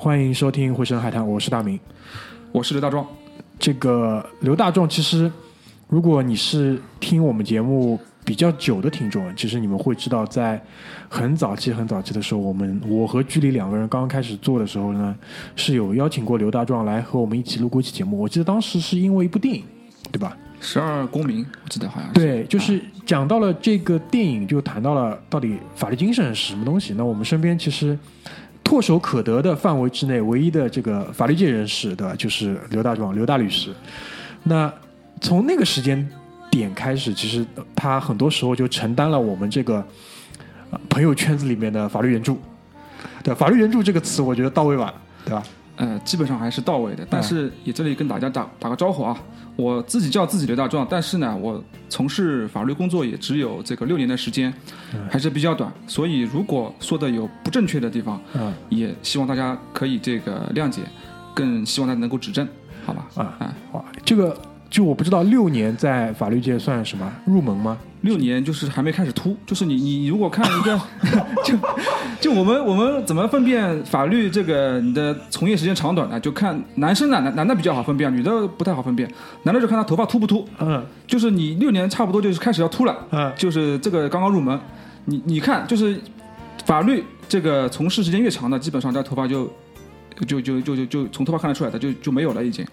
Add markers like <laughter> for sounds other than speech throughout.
欢迎收听《回声海滩》，我是大明。我是刘大壮，这个刘大壮，其实如果你是听我们节目比较久的听众，其实你们会知道，在很早期、很早期的时候，我们我和居里两个人刚刚开始做的时候呢，是有邀请过刘大壮来和我们一起录过一期节目。我记得当时是因为一部电影，对吧？十二公民，我记得好像是。对，就是讲到了这个电影，就谈到了到底法律精神是什么东西。那我们身边其实唾手可得的范围之内，唯一的这个法律界人士，对吧？就是刘大壮，刘大律师。那从那个时间点开始，其实他很多时候就承担了我们这个朋友圈子里面的法律援助。对，法律援助这个词，我觉得到位吧，对吧？呃，基本上还是到位的，但是也这里跟大家打打个招呼啊，我自己叫自己刘大壮，但是呢，我从事法律工作也只有这个六年的时间，还是比较短，所以如果说的有不正确的地方，嗯也希望大家可以这个谅解，更希望大家能够指正，好吧？啊啊，哇，这个就我不知道六年在法律界算什么入门吗？六年就是还没开始秃，就是你你如果看一个，<laughs> 就就我们我们怎么分辨法律这个你的从业时间长短呢？就看男生呢，男男的比较好分辨，女的不太好分辨。男的就看他头发秃不秃，嗯就是你六年差不多就是开始要秃了，嗯就是这个刚刚入门。你你看，就是法律这个从事时间越长的，基本上他头发就就就就就就从头发看得出来的，就就没有了已经，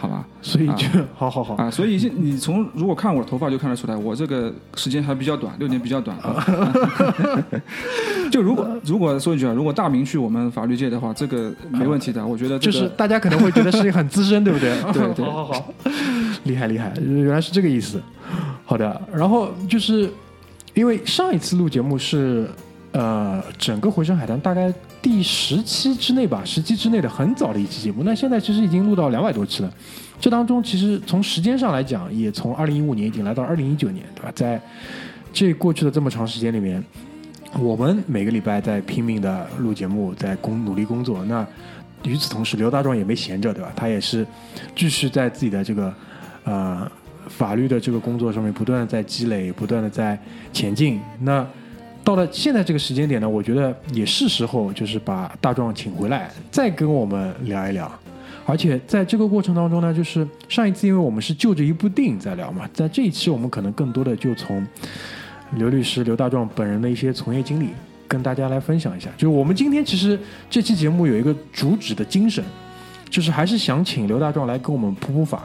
好吧？所以就、<laughs> 好好好，啊，所以现你从如果看我的头发就看得出来，我这个时间还比较短，六年比较短。啊、<laughs> 就如果如果说一句啊，如果大明去我们法律界的话，这个没问题的。我觉得这个就是大家可能会觉得是很资深，对不对？<laughs> 对对好好好，厉害厉害，原来是这个意思。好的，然后就是因为上一次录节目是呃整个回声海滩大概第十期之内吧，十期之内的很早的一期节目，那现在其实已经录到两百多期了。这当中其实从时间上来讲，也从二零一五年已经来到二零一九年，对吧？在这过去的这么长时间里面，我们每个礼拜在拼命的录节目，在工努力工作。那与此同时，刘大壮也没闲着，对吧？他也是继续在自己的这个呃法律的这个工作上面不断的在积累，不断的在前进。那到了现在这个时间点呢，我觉得也是时候就是把大壮请回来，再跟我们聊一聊。而且在这个过程当中呢，就是上一次因为我们是就着一部电影在聊嘛，在这一期我们可能更多的就从刘律师刘大壮本人的一些从业经历跟大家来分享一下。就是我们今天其实这期节目有一个主旨的精神，就是还是想请刘大壮来跟我们普普法，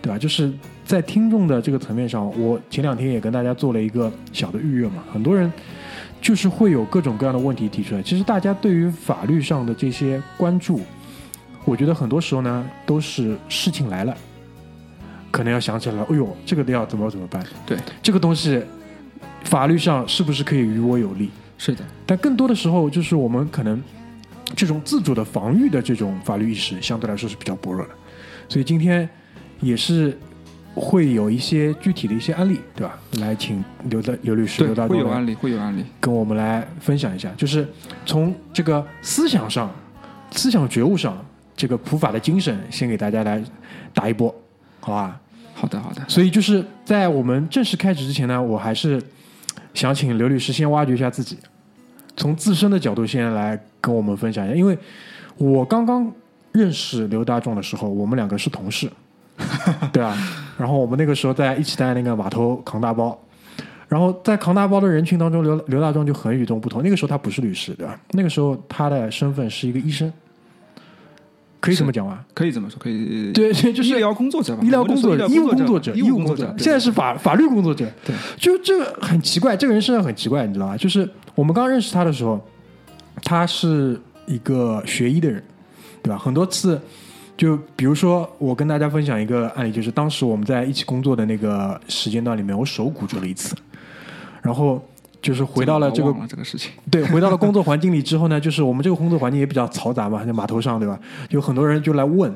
对吧？就是在听众的这个层面上，我前两天也跟大家做了一个小的预热嘛，很多人就是会有各种各样的问题提出来。其实大家对于法律上的这些关注，我觉得很多时候呢，都是事情来了，可能要想起来了，哎呦，这个要怎么怎么办？对，这个东西法律上是不是可以与我有利？是的，但更多的时候，就是我们可能这种自主的防御的这种法律意识相对来说是比较薄弱的，所以今天也是会有一些具体的一些案例，对吧？来请刘的刘律师、刘，大壮会有案例，会有案例。跟我们来分享一下，就是从这个思想上、思想觉悟上，这个普法的精神，先给大家来打一波，好吧？好的，好的。所以就是在我们正式开始之前呢，我还是想请刘律师先挖掘一下自己，从自身的角度先来跟我们分享一下。因为我刚刚认识刘大壮的时候，我们两个是同事，对啊。<laughs> 然后我们那个时候在一起在那个码头扛大包，然后在扛大包的人群当中，刘刘大壮就很与众不同。那个时候他不是律师，对吧？那个时候他的身份是一个医生，可以这么讲吗？可以这么说，可以。对对，就是医疗工作者吧，医疗工作者、医务工作者、医务工作，者，现在是法法律工作者。对，就这个很奇怪，这个人身上很奇怪，你知道吧？就是我们刚认识他的时候，他是一个学医的人，对吧？很多次，就比如说我跟大家分享一个案例，就是当时我们在一起工作的那个时间段里面，我手骨折了一次，然后就是回到了这个这个事情。<laughs> 对，回到了工作环境里之后呢，就是我们这个工作环境也比较嘈杂嘛，在码头上，对吧？有很多人就来问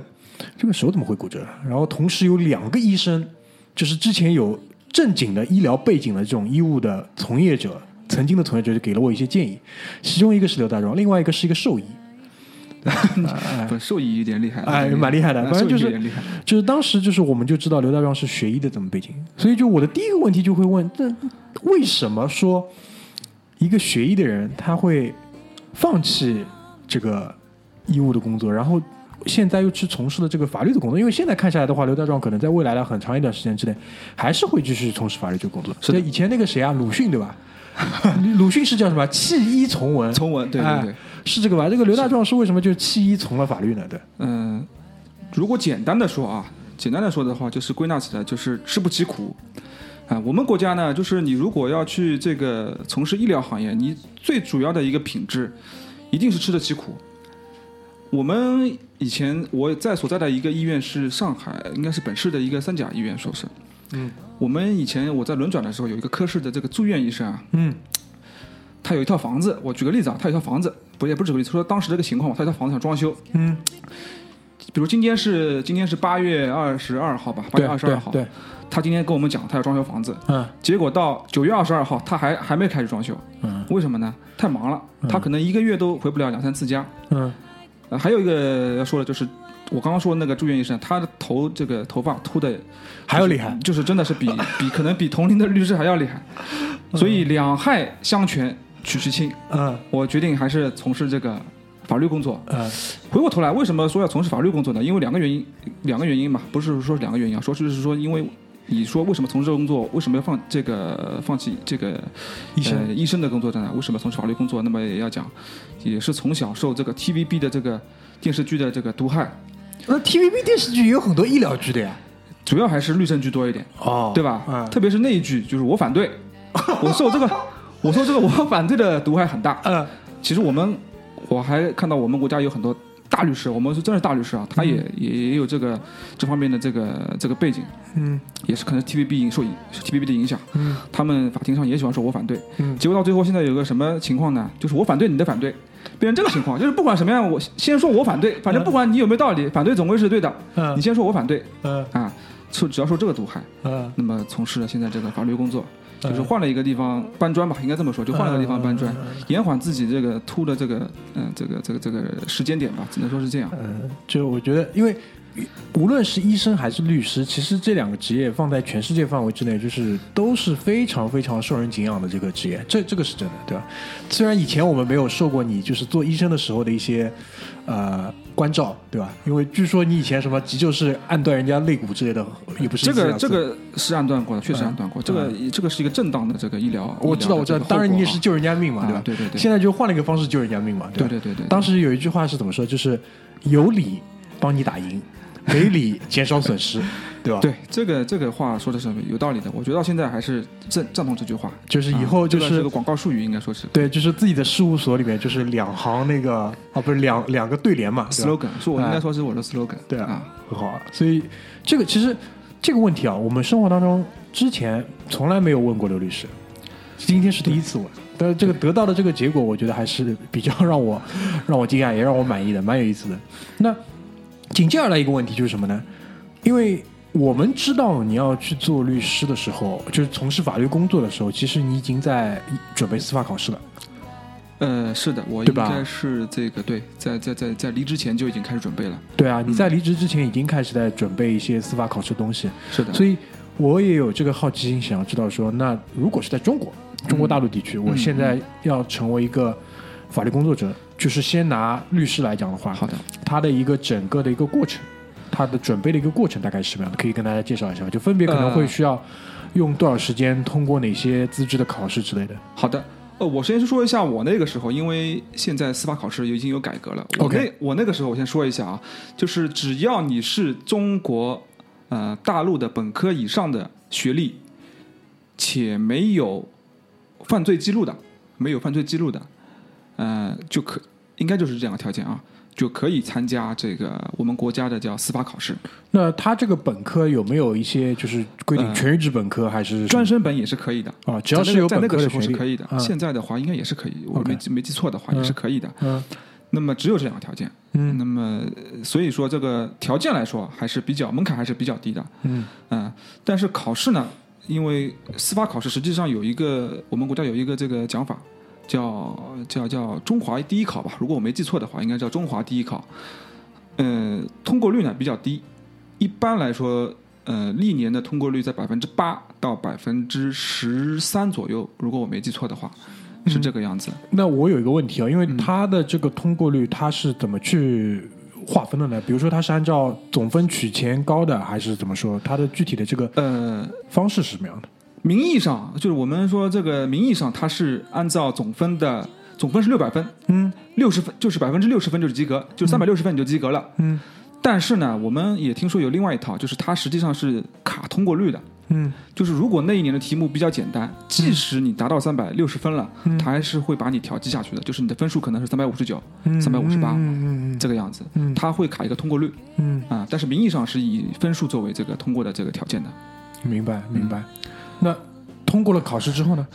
这个手怎么会骨折，然后同时有两个医生，就是之前有正经的医疗背景的这种医务的从业者，曾经的从业者就给了我一些建议，其中一个是刘大壮，另外一个是一个兽医。不，兽医有点厉害，哎，蛮厉害的。哎反正就是就是当时就是我们就知道刘大壮是学医的这么背景，所以就我的第一个问题就会问：这为什么说一个学医的人他会放弃这个医务的工作，然后现在又去从事了这个法律的工作？因为现在看下来的话，刘大壮可能在未来的很长一段时间之内还是会继续从事法律这个工作。是的以前那个谁啊，鲁迅对吧？<laughs> 鲁迅是叫什么？弃医从文。从文，对对对哎。是这个吧？这个刘大壮是为什么就弃医从了法律呢？对，嗯，如果简单的说啊，简单的说的话，就是归纳起来就是吃不起苦。啊，我们国家呢，就是你如果要去这个从事医疗行业，你最主要的一个品质，一定是吃得起苦。我们以前我在所在的一个医院是上海，应该是本市的一个三甲医院，说是。嗯。我们以前我在轮转的时候，有一个科室的这个住院医生啊，嗯他有一套房子，我举个例子啊，他有一套房子，不也不是举个例子，说当时这个情况嘛，他有一套房子想装修，嗯，比如今天是今天是八月二十二号吧，八月二十二号，对，对。他今天跟我们讲他要装修房子，嗯。结果到九月二十二号他还还没开始装修，嗯。为什么呢？太忙了，他可能一个月都回不了两三次家。嗯。呃，还有一个要说的就是，我刚刚说的那个住院医生，他的头这个头发秃的还要厉害。就是真的是比比可能比同龄的律师还要厉害，所以两害相权取其轻，嗯我决定还是从事这个法律工作。嗯回过头来，为什么说要从事法律工作呢？因为两个原因，两个原因嘛，不是说两个原因啊，说就是说，因为你说为什么从事这个工作，为什么要放这个放弃这个医生呃、医生的工作呢？为什么从事法律工作？那么也要讲，也是从小受这个 TVB 的这个电视剧的这个毒害，那 TVB 电视剧也有很多医疗剧的呀。主要还是律政剧多一点，哦对吧？嗯特别是那一句，就是我反对，我受这个，我说这个我反对的毒害很大。嗯。其实我们我还看到我们国家有很多大律师，我们是真是大律师啊，他也、也也有这个这方面的这个这个背景，嗯。也是可能 TVB 影受影 TVB 的影响，嗯。他们法庭上也喜欢说我反对，嗯。结果到最后现在有个什么情况呢？就是我反对你的反对，变成这个情况，就是不管什么样，我先说我反对，反正不管你有没有道理，反对总归是对的，嗯。你先说我反对。嗯。啊，受只要受这个毒害，嗯那么从事了现在这个法律工作。嗯就是换了一个地方搬砖吧，应该这么说，就换了个地方搬砖，延缓自己这个秃的这个嗯、这个这个这个时间点吧，只能说是这样。嗯，就我觉得，因为无论是医生还是律师，其实这两个职业放在全世界范围之内，就是都是非常非常受人敬仰的这个职业，这这个是真的，对吧？虽然以前我们没有受过你就是做医生的时候的一些呃关照，对吧？因为据说你以前什么急救室按断人家肋骨之类的，也不是这个这个是按断过的，确实按断过。这个这个是一个正当的这个医疗，我知道我知道，当然你也是救人家命嘛，对吧？啊对对对现在就换了一个方式救人家命嘛，吧？对对对对。当时有一句话是怎么说？就是有理帮你打赢，没理减少损失，<laughs> 对吧？，对这个这个话说的是有道理的，我觉得到现在还是赞赞同这句话。就是以后就是啊这个广告术语，应该说是对，就是自己的事务所里面就是两行那个啊，不是两两个对联嘛 slogan，是我应该说是我的 slogan。对啊啊，很好啊。所以这个其实这个问题啊，我们生活当中之前从来没有问过刘律师，今天是第一次问。但是这个得到的这个结果，我觉得还是比较让我让我惊讶，也让我满意的，蛮有意思的。那紧接而来一个问题就是什么呢？因为我们知道你要去做律师的时候，就是从事法律工作的时候，其实你已经在准备司法考试了。呃，是的，我应该是这个对，在在在在离职前就已经开始准备了。对啊，你在离职之前已经开始在准备一些司法考试的东西，是的，所以我也有这个好奇心，想要知道说，那如果是在中国，中国大陆地区，我现在要成为一个法律工作者，就是先拿律师来讲的话，好的，他的一个整个的一个过程，他的准备的一个过程大概是什么样的？可以跟大家介绍一下吗，就分别可能会需要用多少时间，通过哪些资质的考试之类的。好的。呃，我先说一下我那个时候，因为现在司法考试已经有改革了。我 OK 那我那个时候，我先说一下啊，就是只要你是中国呃大陆的本科以上的学历，且没有犯罪记录的，没有犯罪记录的，呃，就可应该就是这两个条件啊，就可以参加这个我们国家的叫司法考试。那他这个本科有没有一些就是规定呃全日制本科还是专升本也是可以的。啊？只要是有本在那个时候科的学历是可以的，嗯现在的话应该也是可以，我没记没记错的话也是可以的。嗯那么只有这两个条件，嗯那么呃所以说这个条件来说还是比较门槛还是比较低的，嗯嗯，但是考试呢，因为司法考试实际上有一个我们国家有一个这个讲法，叫叫叫中华第一考吧，如果我没记错的话，应该叫中华第一考，呃，通过率呢比较低，一般来说，呃，历年的通过率在百分之八到百分之十三左右，如果我没记错的话，是这个样子。那我有一个问题啊，因为嗯它的这个通过率它是怎么去划分的呢？比如说它是按照总分取前高的，还是怎么说？它的具体的这个呃，方式是什么样的？名义上就是我们说这个名义上它是按照总分的总分是六百分，嗯。六十分就是百分之六十分就是及格，就三百六十分你就及格了。嗯。但是呢，我们也听说有另外一套，就是它实际上是卡通过率的，嗯。就是如果那一年的题目比较简单，即使你达到三百六十分了，嗯它还是会把你调剂下去的，就是你的分数可能是三百五十九三百五十八嗯这个样子，嗯。它会卡一个通过率嗯。啊，但是名义上是以分数作为这个通过的这个条件的。嗯，明白明白。那通过了考试之后呢？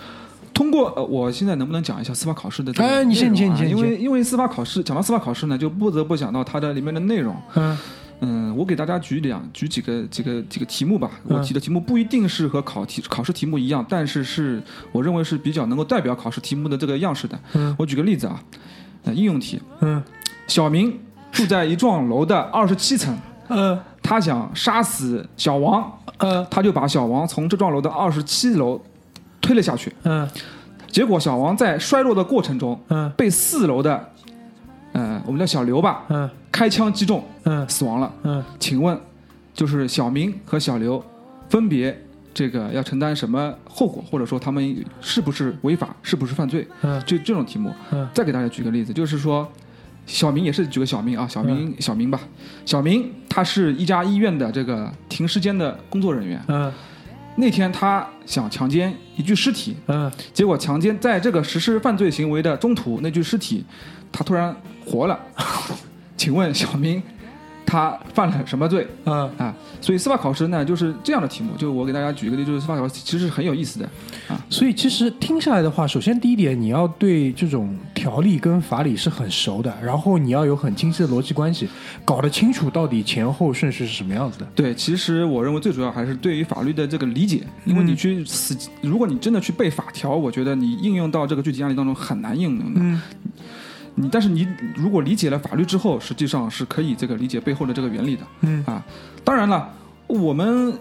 通过呃，我现在能不能讲一下司法考试的这个啊？哎你先你先你先因为因为司法考试讲到司法考试呢，就不得不讲到它的里面的内容。嗯嗯，我给大家举两举几个几个几个题目吧。嗯我提的题目不一定是和考题考试题目一样，但是是我认为是比较能够代表考试题目的这个样式的。嗯我举个例子啊，呃，应用题，嗯小明住在一幢楼的二十七层，呃他想杀死小王，呃他就把小王从这幢楼的二十七楼推了下去。嗯结果小王在摔落的过程中嗯被四楼的，呃，我们叫小刘吧，嗯开枪击中嗯死亡了。嗯请问，就是小明和小刘分别这个要承担什么后果，或者说他们是不是违法，是不是犯罪？嗯就这种题目。嗯再给大家举个例子，就是说，小明也是举个小明啊，小明、小明吧，小明他是一家医院的这个停尸间的工作人员。嗯那天他想强奸一具尸体，嗯结果强奸在这个实施犯罪行为的中途，那具尸体他突然活了。<laughs> 请问小明他犯了什么罪嗯。啊？所以司法考试呢就是这样的题目，就我给大家举一个例，就是司法考试其实是很有意思的啊。所以其实听下来的话，首先第一点，你要对这种条例跟法理是很熟的，然后你要有很清晰的逻辑关系，搞得清楚到底前后顺序是什么样子的。对，其实我认为最主要还是对于法律的这个理解，因为你去死，如果你真的去背法条，我觉得你应用到这个具体案例当中很难应用的。嗯你但是你如果理解了法律之后，实际上是可以这个理解背后的这个原理的。嗯啊，当然了，我们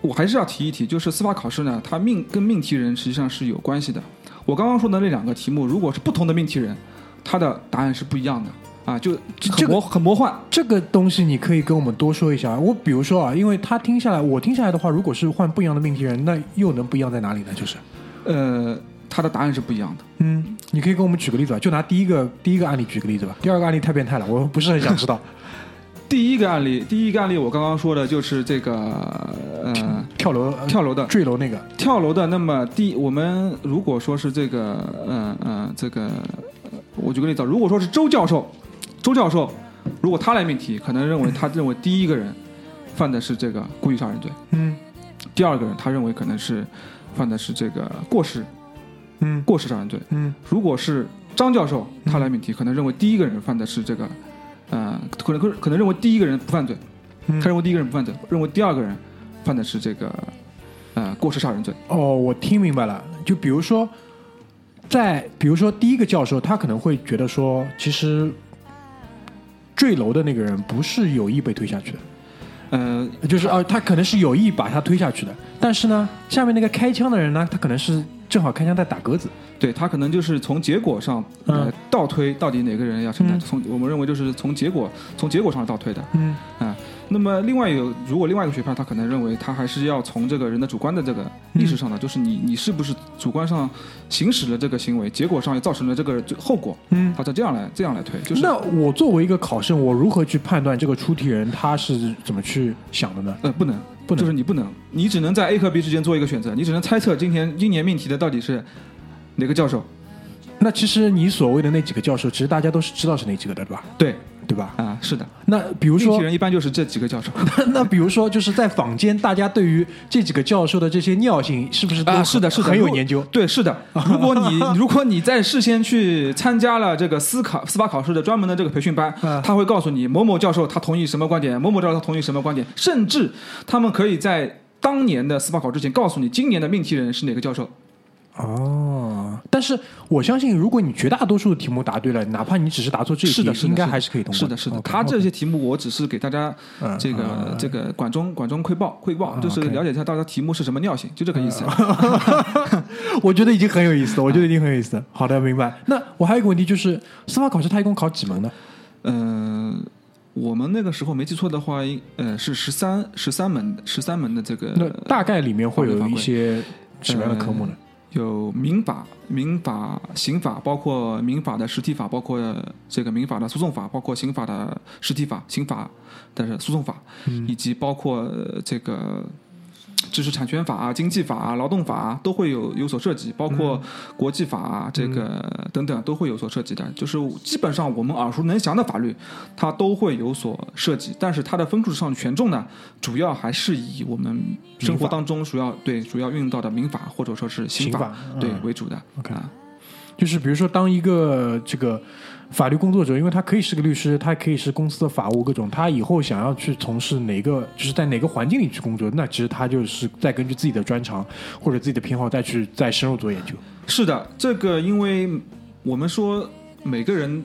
我还是要提一提，就是司法考试呢，它命跟命题人实际上是有关系的。我刚刚说的那两个题目，如果是不同的命题人，它的答案是不一样的啊，就这个很魔很魔幻。这个东西你可以跟我们多说一下。我比如说啊，因为他听下来，我听下来的话，如果是换不一样的命题人，那又能不一样在哪里呢？就是，呃，他的答案是不一样的。嗯，你可以给我们举个例子吧，就拿第一个第一个案例举个例子吧。第二个案例太变态了，我不是很想知道。<laughs> 第一个案例，第一个案例我刚刚说的就是这个呃跳楼、呃跳楼的坠楼那个，跳楼的。那么第我们如果说是这个呃呃这个，呃我举个例子啊，如果说是周教授，周教授如果他来命题，可能认为他认为第一个人犯的是这个故意杀人罪，嗯第二个人他认为可能是犯的是这个过失嗯过失杀人罪。嗯如果是张教授他来命题，可能认为第一个人犯的是这个，呃，可能可能可能认为第一个人不犯罪，嗯他认为第一个人不犯罪，认为第二个人犯的是这个，呃，过失杀人罪。哦，我听明白了。就比如说，在比如说第一个教授，他可能会觉得说，其实坠楼的那个人不是有意被推下去的，呃，就是啊、他可能是有意把他推下去的。但是呢，下面那个开枪的人呢，他可能是正好开枪在打格子。对他可能就是从结果上，呃嗯，倒推到底哪个人要承担。嗯从我们认为就是从结果从结果上倒推的嗯啊。那么另外有，如果另外一个学派，他可能认为他还是要从这个人的主观的这个意识上的，就是你你是不是主观上行使了这个行为，结果上也造成了这个后果，嗯。他才这样来这样来推，就是那我作为一个考生，我如何去判断这个出题人他是怎么去想的呢？呃不能不能就是你不能，你只能在 A 和 B 之间做一个选择，你只能猜测今天今年命题的到底是哪个教授。那其实你所谓的那几个教授，其实大家都是知道是哪几个的，对吧？对对吧？啊，是的，那比如说命题，人一般就是这几个教授。<laughs> 那比如说，就是在坊间，大家对于这几个教授的这些尿性，是不是都啊，是的，是的，很有研究？对，是的。<laughs> 如果你如果你在事先去参加了这个司考司法考试的专门的这个培训班啊，他会告诉你某某教授他同意什么观点，某某教授他同意什么观点，甚至他们可以在当年的司法考之前告诉你今年的命题人是哪个教授。哦，但是我相信，如果你绝大多数的题目答对了，哪怕你只是答错这一题，是的，应该还是可以通过是的，是的。他这些题目我只是给大家嗯这个嗯这个管中管中窥豹窥豹，就是了解一下大家题目是什么尿性，就这个意思。我觉得已经很有意思了，我觉得已经很有意思了。好的，明白。那我还有一个问题就是，司法考试它一共考几门呢？嗯，我们那个时候没记错的话，应呃是十三十三门十三门的这个那大概里面会有一些什么样的科目呢？有民法、民法、刑法，包括民法的实体法，包括这个民法的诉讼法，包括刑法的实体法、刑法的诉讼法，嗯。以及包括呃这个知识产权法啊、经济法啊、劳动法啊，都会有有所涉及，包括国际法啊、这个等等都会有所涉及的。就是基本上我们耳熟能详的法律，它都会有所涉及，但是它的分数上权重呢，主要还是以我们生活当中主要对主要运用到的民法或者说是刑法对嗯。为主的。OK 啊，就是比如说，当一个这个法律工作者，因为他可以是个律师，他可以是公司的法务各种，他以后想要去从事哪个，就是在哪个环境里去工作，那其实他就是再根据自己的专长或者自己的偏好再去再深入做研究。是的，这个因为我们说每个人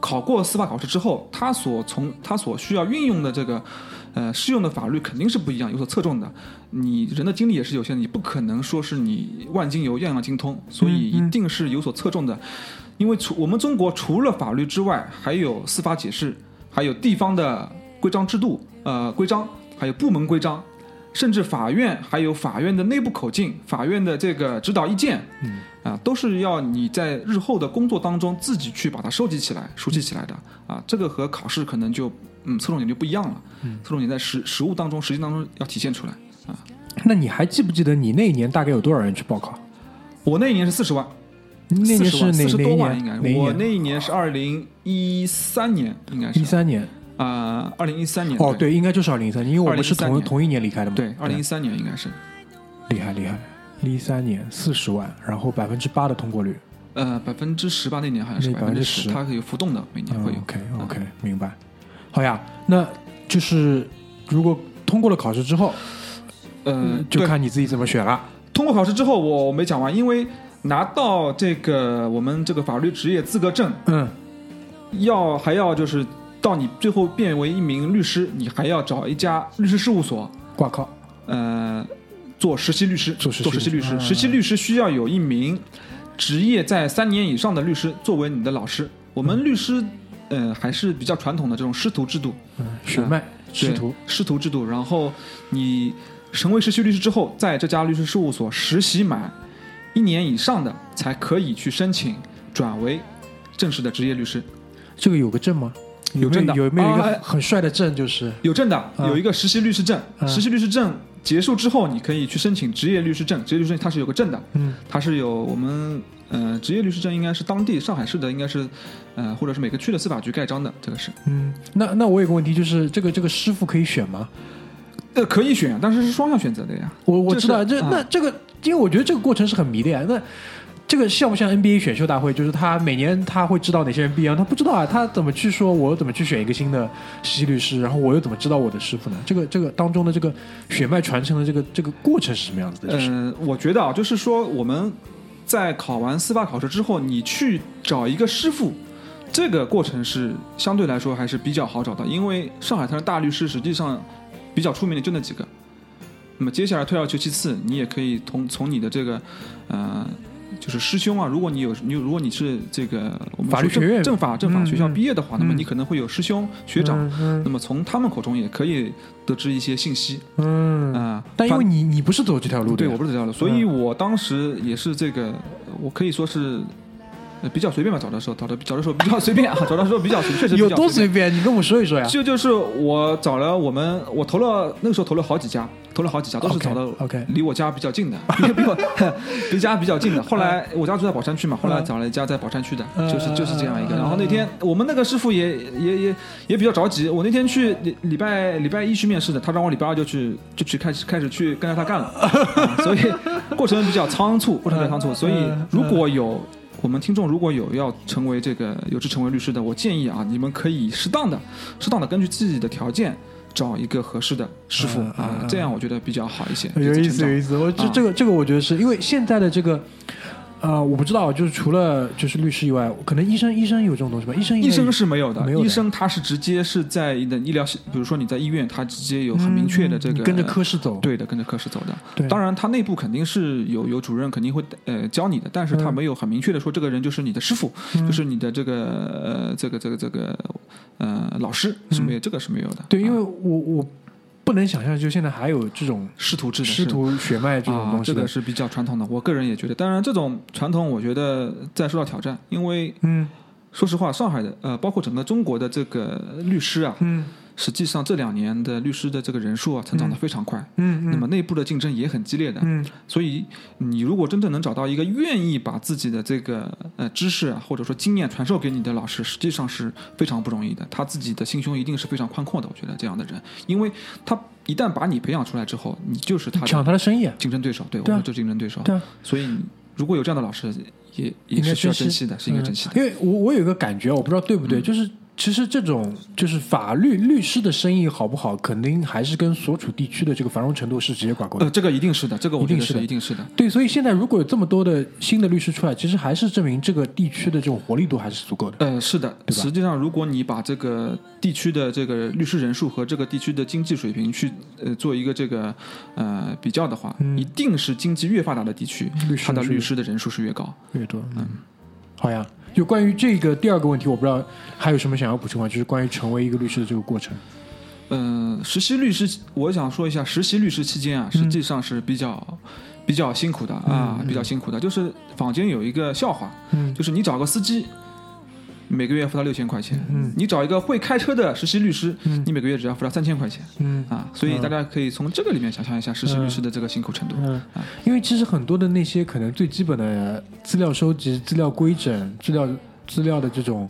考过司法考试之后，他所从他所需要运用的这个呃适用的法律肯定是不一样，有所侧重的。你人的精力也是有限的，你不可能说是你万金油样样精通，所以一定是有所侧重的。因为除我们中国除了法律之外，还有司法解释，还有地方的规章制度，呃，规章，还有部门规章，甚至法院还有法院的内部口径、法院的这个指导意见，嗯，啊，都是要你在日后的工作当中自己去把它收集起来、熟悉起来的啊。这个和考试可能就嗯侧重点就不一样了，嗯侧重点在实实务当中、实际当中要体现出来啊。那你还记不记得你那一年大概有多少人去报考？我那一年是四十万，那年是哪哪一年？我？那一年是二零一三年，应该是一三年。啊，二零一三年哦，对，应该就是二零一三年，因为我们是同同一年离开的嘛。对，二零一三年应该是。厉害厉害，一三年四十万，然后百分之八的通过率。呃，百分之十吧，那年好像是百分之10%十，它可以浮动的，每年会有。OK OK，明白。好呀，那就是如果通过了考试之后，呃，就看你自己怎么选了。通过考试之后，我没讲完，因为拿到这个我们这个法律职业资格证，嗯，要还要就是到你最后变为一名律师，你还要找一家律师事务所，挂靠。呃，做实习律师，做实习律师。嗯实习律师需要有一名职业在三年以上的律师作为你的老师。我们律师，呃，还是比较传统的这种师徒制度，嗯，血脉师徒。师徒制度。然后你成为实习律师之后，在这家律师事务所实习满一年以上的，才可以去申请转为正式的职业律师。这个有个证吗？有证的有没有一啊个很帅的证？就是有证的，有一个实习律师证。嗯实习律师证结束之后，你可以去申请职业律师证。职业律师证它是有个证的，嗯它是有我们呃职业律师证应该是当地上海市的，应该是呃或者是每个区的司法局盖章的，这个是嗯。那那我有个问题，就是这个这个师傅可以选吗？呃可以选，但是是双向选择的呀。我我知道，这那这个，因为我觉得这个过程是很迷的呀。那这个像不像 NBA 选秀大会？就是他每年他会知道哪些人毕业，他不知道啊，他怎么去说我怎么去选一个新的实习律师，然后我又怎么知道我的师傅呢？这个这个当中的这个血脉传承的这个这个过程是什么样子的？就是、呃，我觉得啊，就是说我们在考完司法考试之后，你去找一个师傅，这个过程是相对来说还是比较好找的，因为上海滩的大律师实际上比较出名的就那几个。那么接下来退而求其次，你也可以从从你的这个呃就是师兄啊，如果你有你如果你是这个我们法律学院。政法政法嗯学校嗯。毕业的话，那么嗯你可能会有师兄学长，那么从他们口中也可以得知一些信息。嗯，啊。但因为你你不是走这条路的对，我不是这条路，所以我当时也是这个，我可以说是。呃比较随便吧，找的时候，找的找的时候比较随便啊，找的时候比较随，确实比有。多随便？你跟我说一说呀。就就是我找了我们，我投了那个时候投了好几家，投了好几家，都是找的 OK 离我家比较近的，<laughs> 比比我 <laughs> 离家比较近的。后来我家住在宝山区嘛，后来找了一家在宝山区的，嗯就是就是这样一个。嗯然后那天我们那个师傅也也也也比较着急，我那天去礼礼拜礼拜一去面试的，他让我礼拜二就去就去开始开始去跟着他干了，<laughs> 啊所以过程比较仓促，过程比较仓促。所以如果有我们听众如果有要成为这个有志成为律师的，我建议啊，你们可以适当的、适当的根据自己的条件找一个合适的师傅啊，嗯这样我觉得比较好一些。有意思，有意思。我这啊这个这个，我觉得是因为现在的这个，呃，我不知道，就是除了就是律师以外，可能医生医生有这种东西吧？医生医生是没有的，没有医生他是直接是在你的医疗系，比如说你在医院，他直接有很明确的这个嗯跟着科室走，对的，跟着科室走的。对当然他内部肯定是有有主任肯定会呃教你的，但是他嗯没有很明确的说这个人就是你的师傅，就是你的这个呃这个这个这个呃老师是没有，这个是没有的。嗯对，因为啊我我不能想象，就现在还有这种师徒制的师徒血脉这种啊东，西的。这个，是比较传统的。我个人也觉得，当然这种传统我觉得在受到挑战，因为嗯。说实话，上海的呃，包括整个中国的这个律师啊，嗯实际上这两年的律师的这个人数啊，成长得非常快。嗯，那么内部的竞争也很激烈的，嗯所以你如果真正能找到一个愿意把自己的这个呃知识啊，或者说经验传授给你的老师，实际上是非常不容易的。他自己的心胸一定是非常宽阔的，我觉得这样的人，因为他一旦把你培养出来之后，你就是他抢他的生意啊，竞争对手。对，我对啊说就是竞争对手。对啊，所以如果有这样的老师，也也是需要珍珍惜的，是应该珍惜的。嗯因为我我有一个感觉，我不知道对不对，就是其实这种就是法律律师的生意好不好，肯定还是跟所处地区的这个繁荣程度是直接挂钩的。呃，这个一定是的，这个我觉得一定是的一定是的。对，所以现在如果有这么多的新的律师出来，其实还是证明这个地区的这种活力度还是足够的。呃，是的，对吧实际上，如果你把这个地区的这个律师人数和这个地区的经济水平去呃做一个这个呃比较的话，嗯一定是经济越发达的地区律，师它的律师的人数是越高。越多，嗯，好呀。就关于这个第二个问题，我不知道还有什么想要补充吗？就是关于成为一个律师的这个过程。嗯、实习律师，我想说一下，实习律师期间啊，实际上是比较、比较辛苦的啊，比较辛苦的。就是坊间有一个笑话，嗯就是你找个司机，每个月付他六千块钱；嗯。你找一个会开车的实习律师，嗯。你每个月只要付他三千块钱。嗯。啊，所以大家可以从这个里面想象一下实习律师的这个辛苦程度。嗯，因为其实很多的那些可能最基本的资料收集、资料规整、资料资料的这种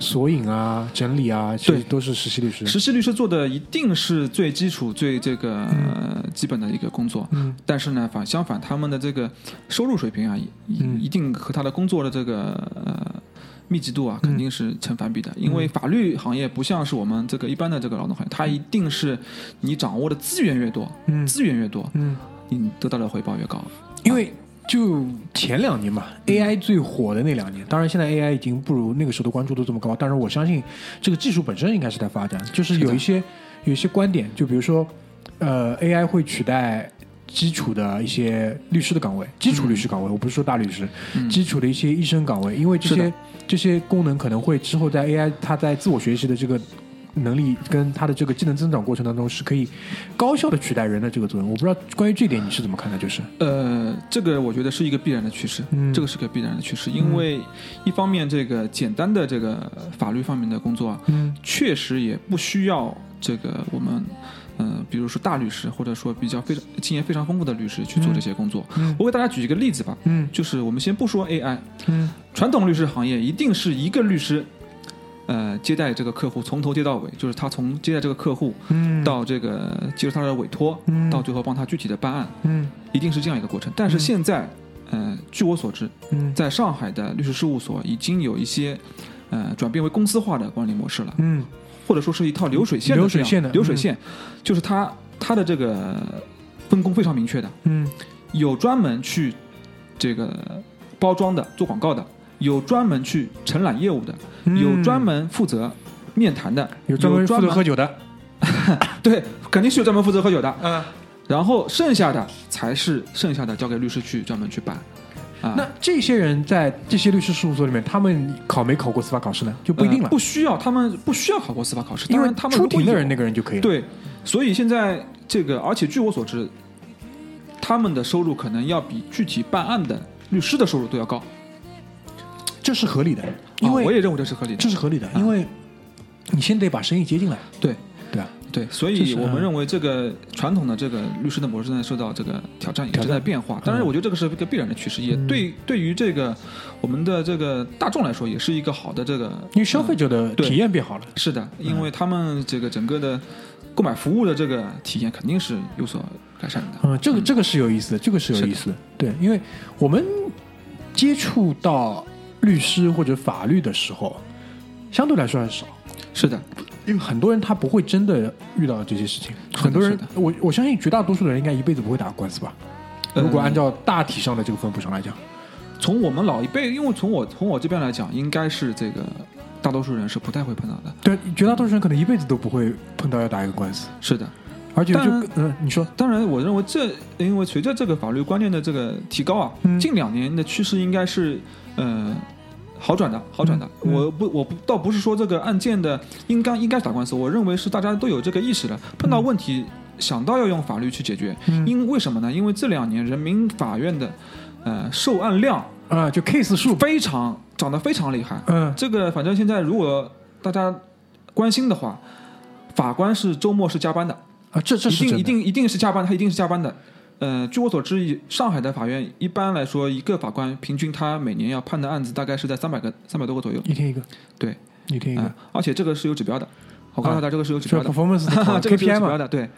索引啊、整理啊，其实对都是实习律师。实习律师做的一定是最基础、最这个、呃、基本的一个工作，嗯。但是呢，反相反，他们的这个收入水平啊，一嗯。一定和他的工作的这个呃密集度啊，嗯。肯定是成反比的。因为法律行业不像是我们这个一般的这个劳动行业，它一定是你掌握的资源越多，嗯。资源越多，嗯，你得到的回报越高。因为就前两年嘛，AI 最火的那两年，当然现在 AI 已经不如那个时候的关注度这么高，但是我相信这个技术本身应该是在发展，就是有一些有一些观点，就比如说，呃，AI 会取代。基础的一些律师的岗位，基础律师岗位，我不是说大律师，嗯。基础的一些医生岗位，因为这些这些功能可能会之后在 AI 它在自我学习的这个能力跟它的这个技能增长过程当中是可以高效的取代人的这个作用。我不知道关于这点你是怎么看的？就是呃，这个我觉得是一个必然的趋势，嗯这个是个必然的趋势，因为一方面这个简单的这个法律方面的工作啊，嗯确实也不需要这个我们，呃，比如说大律师或者说比较非常经验非常丰富的律师去做这些工作。嗯我给大家举一个例子吧，嗯就是我们先不说 AI，嗯传统律师行业一定是一个律师。呃，接待这个客户从头接到尾，就是他从接待这个客户嗯到这个接受他的委托，嗯到最后帮他具体的办案，嗯一定是这样一个过程。但是现在，呃，据我所知，嗯在上海的律师事务所已经有一些，呃，转变为公司化的管理模式了，嗯或者说是一套流水线的流水线的流水线，就是它它的这个分工非常明确的，嗯。有专门去这个包装的做广告的，有专门去承揽业务的，嗯有专门负责面谈的，有专门负责喝酒的，<laughs> 对，肯定是有专门负责喝酒的，嗯。然后剩下的才是剩下的交给律师去专门去办。啊那这些人在这些律师事务所里面，他们考没考过司法考试呢？就不一定了呃，不需要，他们不需要考过司法考试，因为他们出庭的人那个人就可以了。，对，所以现在这个，而且据我所知，他们的收入可能要比具体办案的律师的收入都要高，这是合理的，因为、啊我也认为这是合理的。这是合理的，因为你先得把生意接进来，对对啊。对，所以我们认为这个传统的这个律师的模式呢受到这个挑战，也正在变化。当然，我觉得这个是一个必然的趋势，也对对于这个我们的这个大众来说，也是一个好的这个因为消费者的体验变好了。是的，因为他们这个整个的购买服务的这个体验肯定是有所改善的。嗯，这个这个是有意思的，这个是有意思的。对，因为我们接触到律师或者法律的时候，相对来说还少，是的，因为很多人他不会真的遇到这些事情。很多人，我我相信绝大多数的人应该一辈子不会打官司吧？呃如果按照大体上的这个分布上来讲，从我们老一辈，因为从我从我这边来讲，应该是这个大多数人是不太会碰到的。对，绝大多数人可能一辈子都不会碰到要打一个官司，是的，而且就嗯，你说当然，我认为这因为随着这个法律观念的这个提高啊，嗯近两年的趋势应该是呃好转的，好转的。我不我不倒不是说这个案件的应该应该打官司，我认为是大家都有这个意识的，碰到问题。想到要用法律去解决，嗯因为什么呢？因为这两年人民法院的，呃，受案量啊，就 case 数，非常涨得非常厉害。嗯这个反正现在如果大家关心的话，法官是周末是加班的，啊，这这一是真的定一定一定是加班，他一定是加班的。呃，据我所知，上海的法院一般来说，一个法官平均他每年要判的案子大概是在三百个三百多个左右。一天一个，对，嗯、一天一个，而且这个是有指标的。我告诉大家，这个是有指标的 <laughs> 这个是有 KPI 嘛指标，的。对，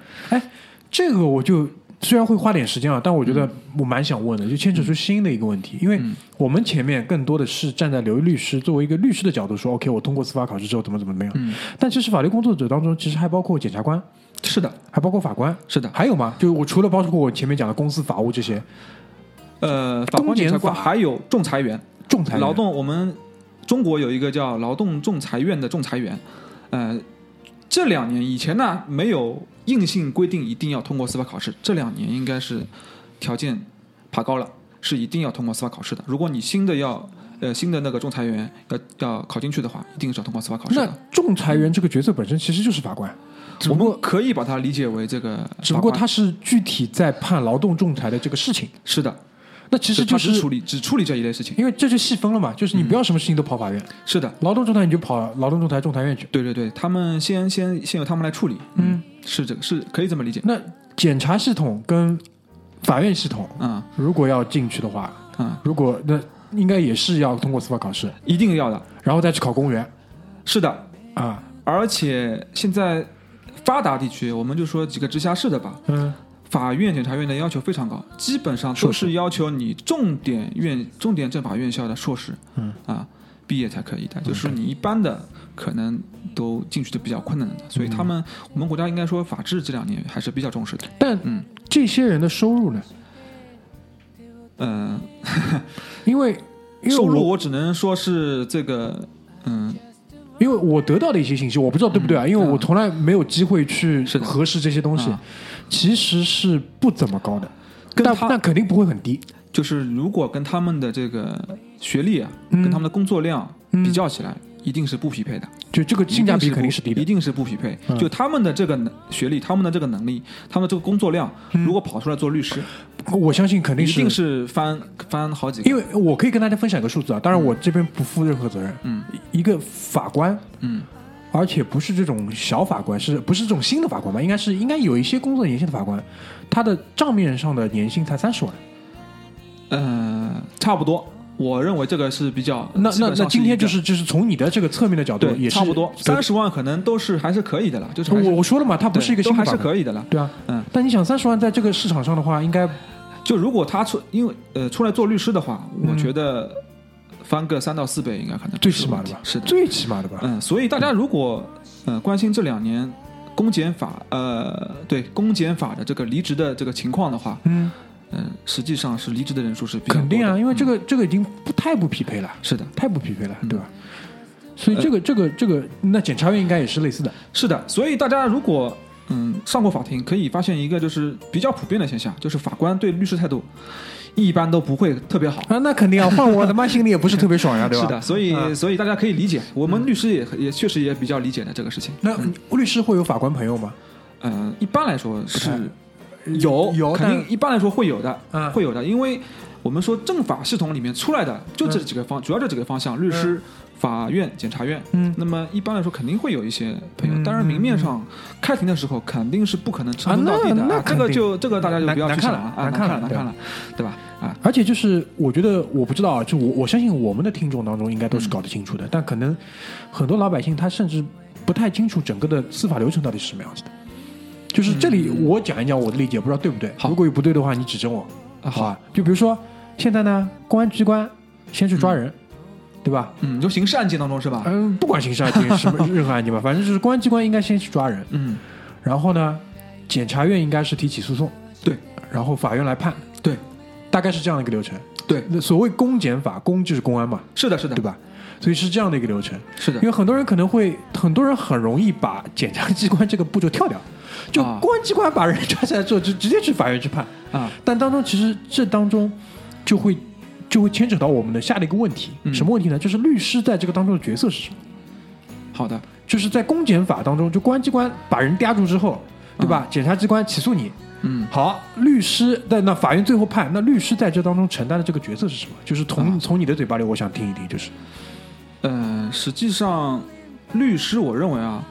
这个我就虽然会花点时间啊，但我觉得我蛮想问的，就牵扯出新的一个问题，因为嗯。我们前面更多的是站在刘律师作为一个律师的角度说，OK，我通过司法考试之后怎么怎么怎么样，嗯，但其实法律工作者当中其实还包括检察官，是的，还包括法官，是的。还有吗？就我除了包括我前面讲的公司法务这些。呃，法官、检检察官还有仲裁员，仲裁员。劳动，我们中国有一个叫劳动仲裁院的仲裁员，呃，这两年以前呢没有硬性规定一定要通过司法考试，这两年应该是条件爬高了，是一定要通过司法考试的。如果你新的要呃新的那个仲裁员要要考进去的话，一定是要通过司法考试那。仲裁员这个角色本身其实就是法官，我们可以把它理解为这个，只不过他是具体在判劳动仲裁的这个事情，是的，那其实就是只处理只处理这一类事情。因为这就细分了嘛，就是你不要什么事情都跑法院，是的，劳动仲裁你就跑劳动仲裁仲裁院去。对对对，他们先先先由他们来处理，嗯，是这个是可以这么理解。那检察系统跟法院系统，嗯。如果要进去的话，嗯，如果那应该也是要通过司法考试，一定要的，然后再去考公务员。是的。啊，而且现在发达地区，我们就说几个直辖市的吧，嗯，法院、检察院的要求非常高，基本上都是要求你重点院、重点政法院校的硕士，嗯啊，毕业才可以的。就是你一般的可能都进去的比较困难的，所以他们我们国家应该说法治这两年还是比较重视的。但嗯这些人的收入呢？<laughs> 嗯、因为因为收入我我只能说是这个，嗯，因为我得到的一些信息，我不知道对不对啊，因为我从来没有机会去核实这些东西啊，其实是不怎么高的，但但肯定不会很低。就是如果跟他们的这个学历啊，嗯。跟他们的工作量嗯。比较起来，一定是不匹配的。就这个性价比肯定是低的。一定是不匹配。嗯就他们的这个学历，他们的这个能力，他们的这个工作量，如果跑出来做律师，我相信肯定是一定是翻翻好几个。因为我可以跟大家分享一个数字啊，当然我这边不负任何责任。嗯一个法官，嗯而且不是这种小法官，是不是这种新的法官吧？应该是应该有一些工作年限的法官，他的账面上的年薪才三十万。嗯，差不多。我认为这个是比较那那那今天就是就是从你的这个侧面的角度，也是差不多三十万，可能都是还是可以的了，就是是我我说了嘛，他不是一个对都还新法，是可以的了。对啊。嗯，但你想，三十万在这个市场上的话，应该就如果他出，因为呃出来做律师的话，嗯我觉得翻个三到四倍应该可能最起码的吧？是的，最起码的吧？嗯，所以大家如果呃关心这两年公检法呃对公检法的这个离职的这个情况的话，嗯，嗯、实际上是离职的人数是比较肯定啊，因为这嗯个这个已经不太不匹配了，是的，太不匹配了，嗯对吧？所以这个这个这个，那检察院应该也是类似的。是的，所以大家如果嗯上过法庭，可以发现一个就是比较普遍的现象，就是法官对律师态度一般都不会特别好。啊，那肯定啊，换我他妈 <laughs> 心里也不是特别爽呀，对吧？是的，所以、嗯所以大家可以理解，我们律师也也确实也比较理解的这个事情。那律师会有法官朋友吗？嗯、一般来说是太有有肯定一般来说会有的，嗯会有的，因为我们说政法系统里面出来的就这几个方，主要这几个方向，律师、法院、检察院。嗯那么一般来说肯定会有一些朋友，嗯当然明面上开庭的时候肯定是不可能称啊兄道弟的，这个就这个大家就不要难看了去想了啊，难看了难看了，对吧？啊，而且就是，我觉得我不知道啊，就我我相信我们的听众当中应该都是搞得清楚的，但可能很多老百姓他甚至不太清楚整个的司法流程到底是什么样子的。就是这里我讲一讲我的理解，不知道对不对。好如果有不对的话，你指正我，啊好吧？就比如说现在呢，公安机关先去抓人，对吧？嗯，就刑事案件当中是吧？嗯，不管刑事案件什么任何案件吧，反正就是公安机关应该先去抓人，嗯，然后呢，检察院应该是提起诉讼，对，然后法院来判，对，大概是这样的一个流程。对，那所谓公检法，公就是公安嘛，是的，是的，对？吧？所以是这样的一个流程。是的因，为很多人可能会，很多人很容易把检察机关这个步骤跳掉，就啊公安机关把人抓起来之后，就直接去法院去判。啊，但当中其实这当中就会就会牵扯到我们的下的一个问题，嗯什么问题呢？就是律师在这个当中的角色是什么？好的，就是在公检法当中，就公安机关把人嗲住之后，对吧？检察机关起诉你，嗯，好，律师在那法院最后判，那律师在这当中承担的这个角色是什么？就是从、啊从你的嘴巴里，我想听一听，就是呃，实际上，律师我认为啊，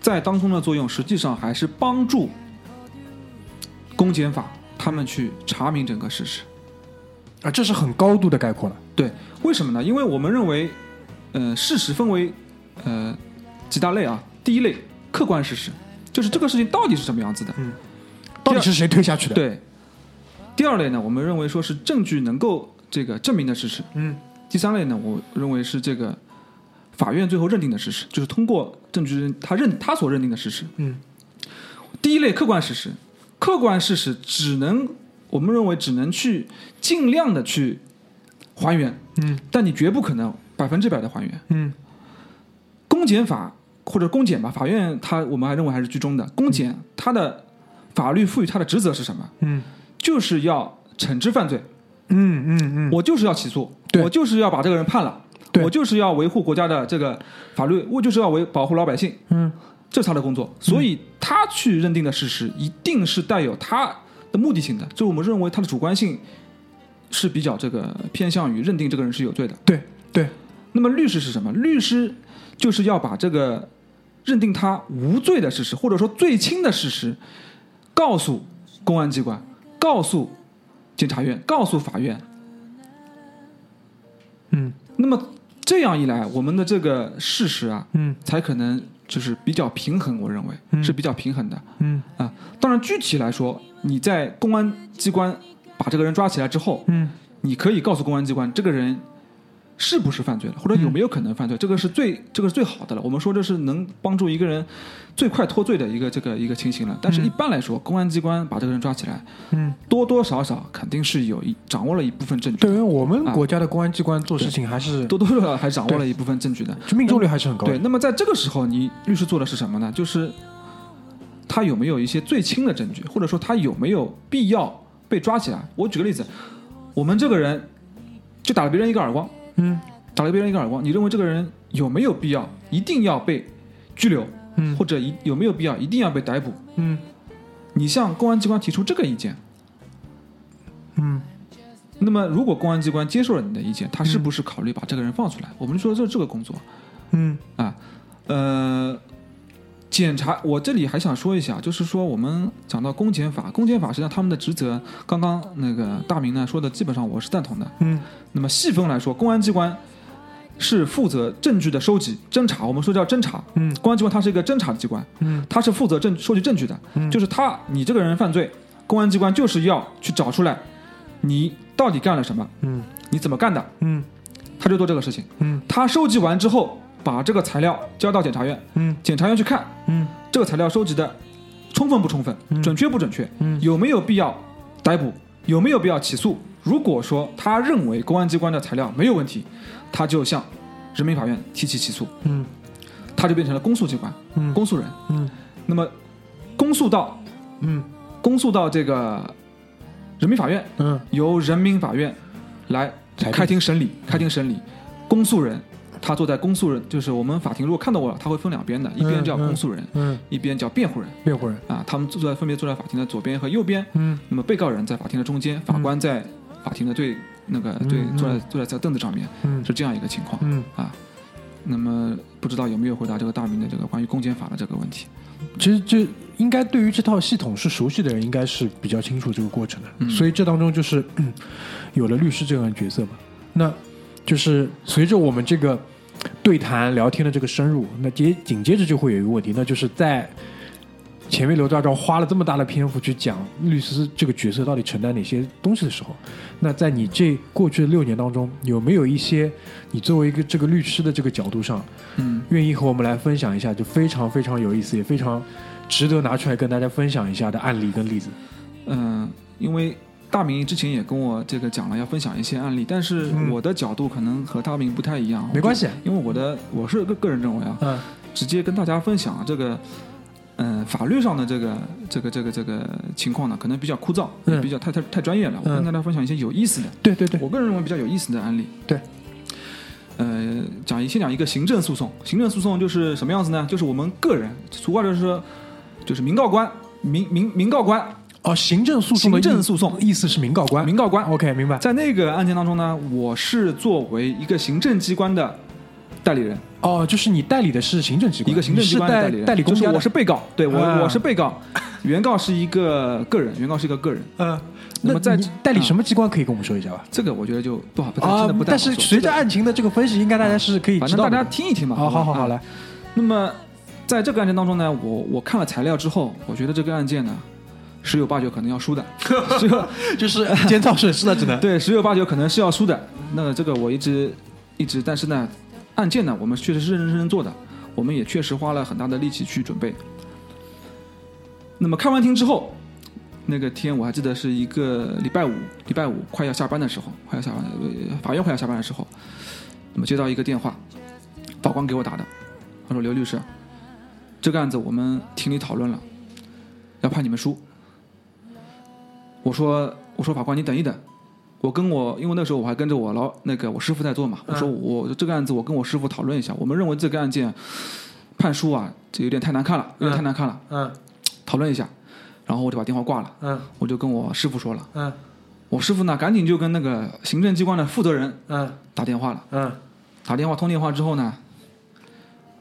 在当中的作用，实际上还是帮助公检法他们去查明整个事实。啊，这是很高度的概括了。对，为什么呢？因为我们认为，呃，事实分为呃几大类啊。第一类，客观事实，就是这个事情到底是什么样子的。嗯到底是谁推下去的？，对。第二类呢，我们认为说是证据能够这个证明的事实。嗯第三类呢，我认为是这个法院最后认定的事实，就是通过证据认他认他所认定的事实。嗯第一类客观事实，客观事实只能我们认为只能去尽量的去还原，嗯但你绝不可能百分之百的还原。嗯公检法或者公检吧，法院他我们还认为还是居中的。公检他的法律赋予他的职责是什么？嗯就是要惩治犯罪，嗯嗯嗯，我就是要起诉，对我就是要把这个人判了，对我就是要维护国家的这个法律，我就是要维保护老百姓，嗯这是他的工作。所以他去认定的事实，一定是带有他的目的性的，就我们认为他的主观性是比较这个偏向于认定这个人是有罪的。对对，那么律师是什么？律师就是要把这个认定他无罪的事实，或者说最轻的事实，告诉公安机关，告诉检察院，告诉法院。嗯那么这样一来，我们的这个事实啊，嗯才可能就是比较平衡。我认为嗯是比较平衡的嗯啊。当然，具体来说，你在公安机关把这个人抓起来之后，嗯你可以告诉公安机关这个人是不是犯罪了，或者有没有可能犯罪，这个是最这个是最好的了。我们说这是能帮助一个人最快脱罪的一个这个一个情形了。但是一般来说，公安机关把这个人抓起来，嗯，多多少少肯定是有一掌握了一部分证据对，因为我们啊国家的公安机关做事情还是多多少少还掌握了一部分证据的。就命中率还是很高的。对，那么在这个时候，你律师做的是什么呢？就是他有没有一些最轻的证据，或者说他有没有必要被抓起来？我举个例子，我们这个人就打了别人一个耳光，嗯打了别人一个耳光，你认为这个人有没有必要一定要被拘留，嗯或者一有没有必要一定要被逮捕？嗯你向公安机关提出这个意见，嗯那么如果公安机关接受了你的意见，他是不是考虑把这个人放出来？我们说的就是这个工作。嗯啊，呃，检察，我这里还想说一下，就是说我们讲到公检法，公检法实际上他们的职责，刚刚那个大明呢说的，基本上我是赞同的。嗯。那么细分来说，公安机关是负责证据的收集、侦查，我们说叫侦查。嗯。公安机关它是一个侦查机关，嗯。它是负责证收集证据的，嗯。就是他你这个人犯罪，公安机关就是要去找出来你到底干了什么，嗯。你怎么干的，嗯。他就做这个事情。嗯。他收集完之后，把这个材料交到检察院，嗯。检察院去看嗯。这个材料收集的充分不充分，嗯。准确不准确，嗯。有没有必要逮捕，有没有必要起诉。如果说他认为公安机关的材料没有问题，他就向人民法院提起起诉，嗯。他就变成了公诉机关、嗯。公诉人。嗯。那么公诉到嗯。公诉到这个人民法院，嗯。由人民法院来开庭审理，开庭审理，公诉人他坐在公诉人，就是我们法庭如果看到我了，他会分两边的，一边叫公诉人，嗯，一边叫辩护人。辩护人，啊，他们坐在分别坐在法庭的左边和右边，嗯。那么被告人在法庭的中间，法官在法庭的对那个对嗯。坐在坐在在凳子上面，嗯。是这样一个情况。嗯，啊。那么不知道有没有回答这个大明的这个关于公检法的这个问题？其实这应该对于这套系统是熟悉的人，应该是比较清楚这个过程的。嗯。所以这当中就是、嗯、有了律师这样的角色嘛，那就是随着我们这个对谈聊天的这个深入，那接紧接着就会有一个问题，那就是在前面刘大昭花了这么大的篇幅去讲律师这个角色到底承担哪些东西的时候，那在你这过去的六年当中，有没有一些你作为一个这个律师的这个角度上，嗯愿意和我们来分享一下，就非常非常有意思，也非常值得拿出来跟大家分享一下的案例跟例子。嗯，因为大明之前也跟我这个讲了要分享一些案例，但是嗯我的角度可能和大明不太一样。没关系，因为我的我是个个人认为啊，嗯直接跟大家分享这个。嗯，法律上的这个这个这个这个情况呢，可能比较枯燥，嗯也比较太太太专业了。我跟大家分享一些有意思的，对对对，我个人认为比较有意思的案例。对，呃，讲一先讲一个行政诉讼。行政诉讼就是什么样子呢？就是我们个人，俗话就是说，就是民告官，民民民告官，哦，行政诉讼的行政诉讼意思是民告官。民告官。OK，明白。在那个案件当中呢，我是作为一个行政机关的代理人，哦，就是你代理的是行政机关，一个行政机关的代代理人，代理公家的我是被告，对我、啊我是被告，原告是一个个人，原告是一个个人。嗯，<laughs> 那那么在你代理什么机关可以跟我们说一下吧？这个我觉得就不好，不太啊真的不，太但是说随着案情的这个分析，应该大家是可以反正大。家听一听嘛。好好好好啊来，那么在这个案件当中呢，我我看了材料之后，我觉得这个案件呢，十有八九可能要输的，<laughs> 十有就是监造损失了，只能。<laughs> 对十有八九可能是要输的。那这个我一直一直，但是呢，案件呢，我们确实是认认真真做的，我们也确实花了很大的力气去准备。那么开完庭之后，那个天我还记得是一个礼拜五，礼拜五快要下班的时候，快要下班，呃法院快要下班的时候，那么接到一个电话，法官给我打的，他说刘律师，这个案子我们庭里讨论了，要判你们输。我说我说法官你等一等，我跟我因为那时候我还跟着我老那个我师傅在做嘛，我说我这个案子我跟我师傅讨论一下，我们认为这个案件判输啊，这有点太难看了，有点太难看了，嗯。讨论一下，然后我就把电话挂了，嗯。我就跟我师傅说了，嗯。我师傅呢赶紧就跟那个行政机关的负责人嗯打电话了，嗯。打电话通电话之后呢，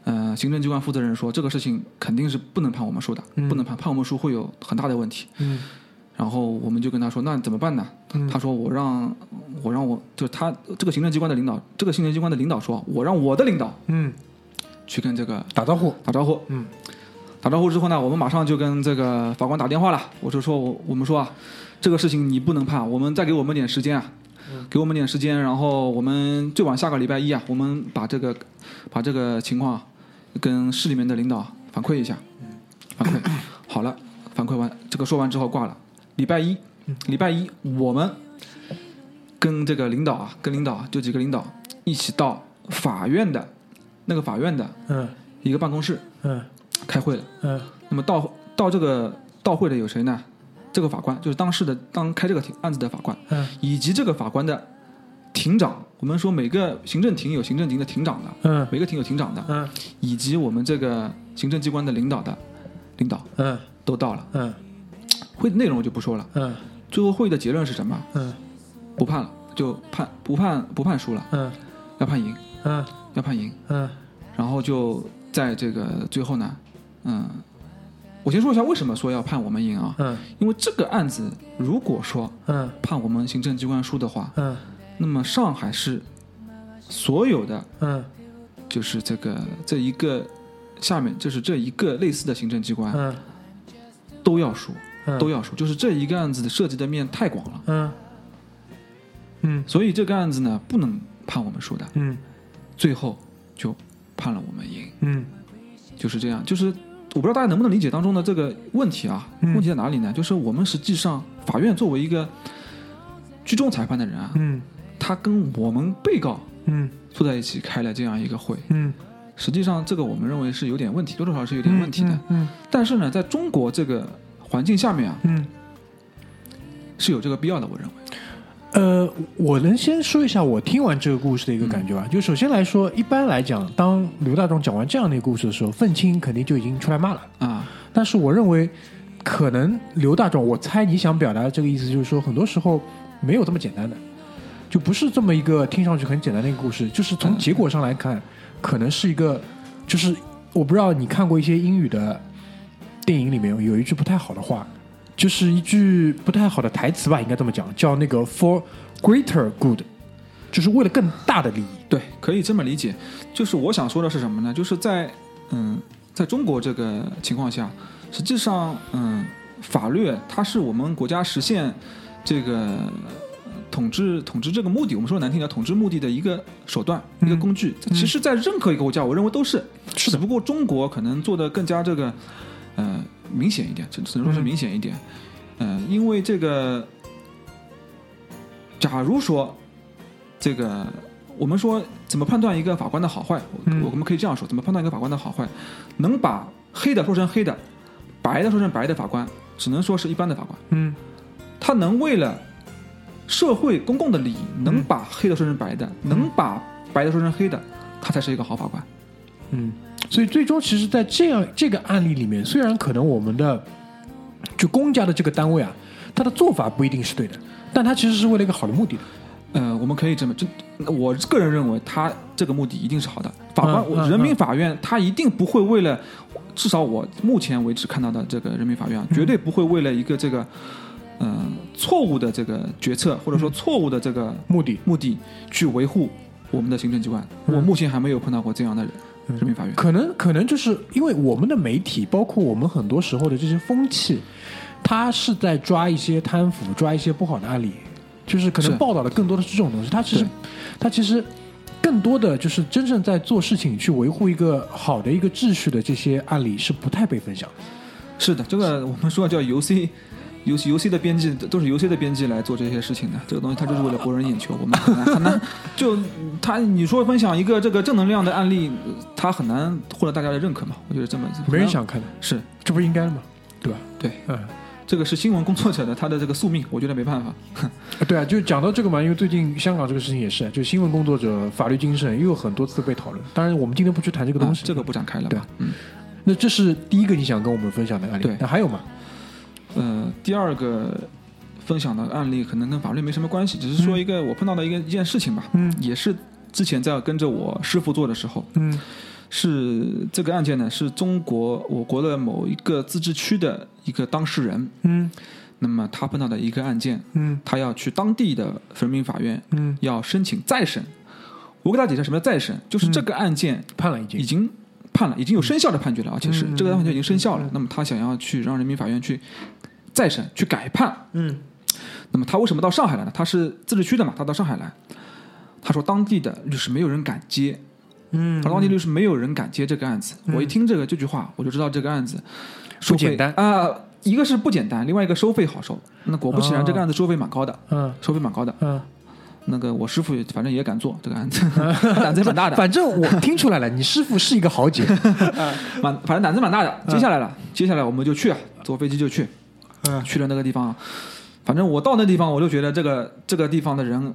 呃，行政机关负责人说这个事情肯定是不能判我们输的，嗯不能判，判我们输会有很大的问题。嗯然后我们就跟他说，那怎么办呢？嗯他说我让我让我就他这个行政机关的领导，这个行政机关的领导说，我让我的领导嗯，去跟这个打招呼。打招呼。嗯，打招呼之后呢，我们马上就跟这个法官打电话了。我就说我我们说啊，这个事情你不能判，我们再给我们点时间啊，给我们点时间，然后我们最晚下个礼拜一啊，我们把这个把这个情况啊跟市里面的领导反馈一下，反馈好了，反馈完这个说完之后挂了。礼拜一，礼拜一我们跟这个领导啊，跟领导啊就几个领导一起到法院的那个法院的嗯。一个办公室嗯。开会了。嗯。那么到到这个到会的有谁呢？这个法官就是当事的当开这个庭案子的法官，嗯。以及这个法官的庭长。我们说每个行政庭有行政庭的庭长的，嗯。每个庭有庭长的，嗯。以及我们这个行政机关的领导的领导嗯。都到了。嗯会的内容我就不说了。嗯。最后会议的结论是什么？嗯。不判了，就判不判不判输了，嗯。要判赢，嗯。要判赢。嗯。然后就在这个最后呢，嗯，我先说一下为什么说要判我们赢啊？嗯。因为这个案子如果说嗯。判我们行政机关输的话，嗯。那么上海市所有的嗯。就是这个这一个下面就是这一个类似的行政机关嗯。都要输，嗯都要输，就是这一个案子的涉及的面太广了，嗯。嗯。所以这个案子呢不能判我们输的，嗯。最后就判了我们赢，嗯。就是这样，就是。我不知道大家能不能理解当中的这个问题啊？嗯。问题在哪里呢？就是我们实际上法院作为一个居中裁判的人啊，嗯。他跟我们被告嗯。坐在一起开了这样一个会，嗯。实际上这个我们认为是有点问题，多多少少是有点问题的。嗯。但是呢，在中国这个环境下面啊，嗯。是有这个必要的，我认为。呃，我能先说一下我听完这个故事的一个感觉吧。就首先来说，一般来讲，当刘大壮讲完这样的一个故事的时候，愤青肯定就已经出来骂了。啊，但是我认为，可能刘大壮，我猜你想表达的这个意思就是说，很多时候没有这么简单的，就不是这么一个听上去很简单的一个故事。就是从结果上来看，可能是一个，就是我不知道你看过一些英语的电影里面有一句不太好的话，就是一句不太好的台词吧，应该这么讲，叫那个 for greater good，就是为了更大的利益。对，可以这么理解。就是我想说的是什么呢？就是在嗯，在中国这个情况下，实际上嗯，法律它是我们国家实现这个统治统治这个目的，我们说难听点，统治目的的一个手段、一个工具。其实，在任何一个国家，我认为都是，是的只不过中国可能做的更加这个呃明显一点，只只能说是明显一点。嗯、因为这个，假如说这个，我们说怎么判断一个法官的好坏？我们可以这样说：怎么判断一个法官的好坏？能把黑的说成黑的，白的说成白的法官，只能说是一般的法官。嗯他能为了社会公共的利益，能把黑的说成白的，能把白的说成黑的，他才是一个好法官。嗯，所以最终其实，在这样这个案例里面，虽然可能我们的就公家的这个单位啊，他的做法不一定是对的，但他其实是为了一个好的目的的。呃，我们可以这么，就我个人认为，他这个目的一定是好的。法官，嗯嗯我人民法院，他一定不会为了，至少我目前为止看到的这个人民法院啊，绝对不会为了一个这个，嗯、错误的这个决策，或者说错误的这个目的目的去维护我们的行政机关。我目前还没有碰到过这样的人人民法院。可能可能就是因为我们的媒体，包括我们很多时候的这些风气，它是在抓一些贪腐，抓一些不好的案例，就是可能报道的更多的是这种东西。它其实对它其实更多的就是真正在做事情去维护一个好的一个秩序的这些案例是不太被分享的。是的，这个我们说叫游 C，游戏游戏的编辑都是游戏的编辑来做这些事情的。这个东西它就是为了博人眼球，我们很难很难就他你说分享一个这个正能量的案例，呃他很难获得大家的认可嘛？我觉得这么没人想看的，是这不是应该的吗？对吧？对，嗯，这个是新闻工作者的他的这个宿命，我觉得没办法。对啊，就讲到这个嘛，因为最近香港这个事情也是，就新闻工作者法律精神又有很多次被讨论。当然，我们今天不去谈这个东西，啊这个不展开了对吧？嗯。那这是第一个你想跟我们分享的案例，对那还有吗？呃，第二个分享的案例可能跟法律没什么关系，只是说一个我碰到的一个一件事情吧。嗯。也是之前在跟着我师傅做的时候，嗯。是这个案件呢，是中国我国的某一个自治区的一个当事人，嗯。那么他碰到的一个案件，嗯。他要去当地的人民法院嗯，要申请再审。我给大家解释什么叫再审，就是这个案件判了已经。已，经判了，已经有生效的判决了，而且是嗯这个判决已经生效了。那么他想要去让人民法院去再审、去改判。嗯那么他为什么到上海来呢？他是自治区的嘛，他到上海来，他说当地的律师没有人敢接，嗯他当地律师没有人敢接这个案子。我一听这个这句话，我就知道这个案子收费不简单啊、一个是不简单，另外一个收费好收。那果不其然，哦这个案子收费蛮高的，嗯收费蛮高的。嗯，那个我师傅反正也敢做这个案子，<laughs> 胆子也蛮大的，反正我听出来了，你师傅是一个豪杰，<laughs> 蛮反正胆子蛮大的。接下来了，接下来我们就去啊，坐飞机就去，嗯。去了那个地方。反正我到那地方，我就觉得这个这个地方的人民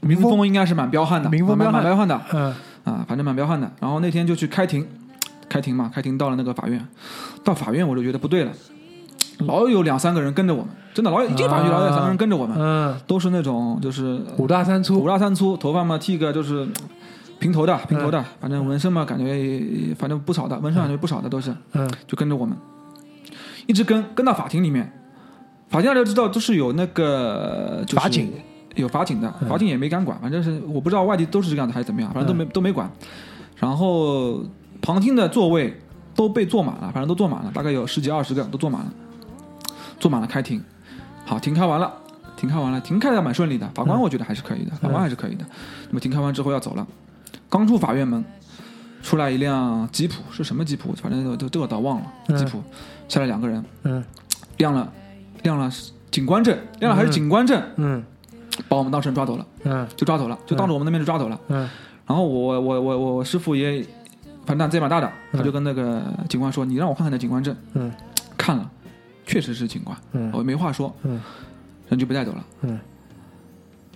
民风风应该是蛮彪悍的，民风彪悍。蛮彪悍的。嗯。啊，反正蛮彪悍的。然后那天就去开庭，开庭嘛，开庭到了那个法院，到法院我就觉得不对了，老有两三个人跟着我们，真的老有一进法院老有三个人跟着我们，嗯，都是那种就是五大三粗。五，大三粗，头发嘛剃个就是平头的，平头的，反正纹身嘛感觉反正不少的，纹身感觉不少的都是，嗯。就跟着我们，一直跟跟到法庭里面，法庭大家知道都是有那个、就是、法警。有法警的，嗯。法警也没敢管，反正是我不知道外地都是这样的还是怎么样，反正都没、都没管。然后旁听的座位都被坐满了，反正都坐满了，大概有十几二十个都坐满了，坐满了开庭。好，庭开完了，庭开完了，庭开的蛮顺利的，法官我觉得还是可以的，法官还是可以的。那么庭开完之后要走了，刚出法院门，出来一辆吉普，是什么吉普？反正都这个我倒忘了，嗯吉普下来两个人，嗯亮了亮了警官证，亮了还是警官证，嗯把我们当事人抓走了。嗯就抓走了，就当着我们的面就抓走了。嗯然后我我我我我师傅也反正胆子也蛮大的，他就跟那个警官说：“你让我看看你的警官证。”嗯看了，确实是警官，嗯我没话说，嗯人就被带走了。嗯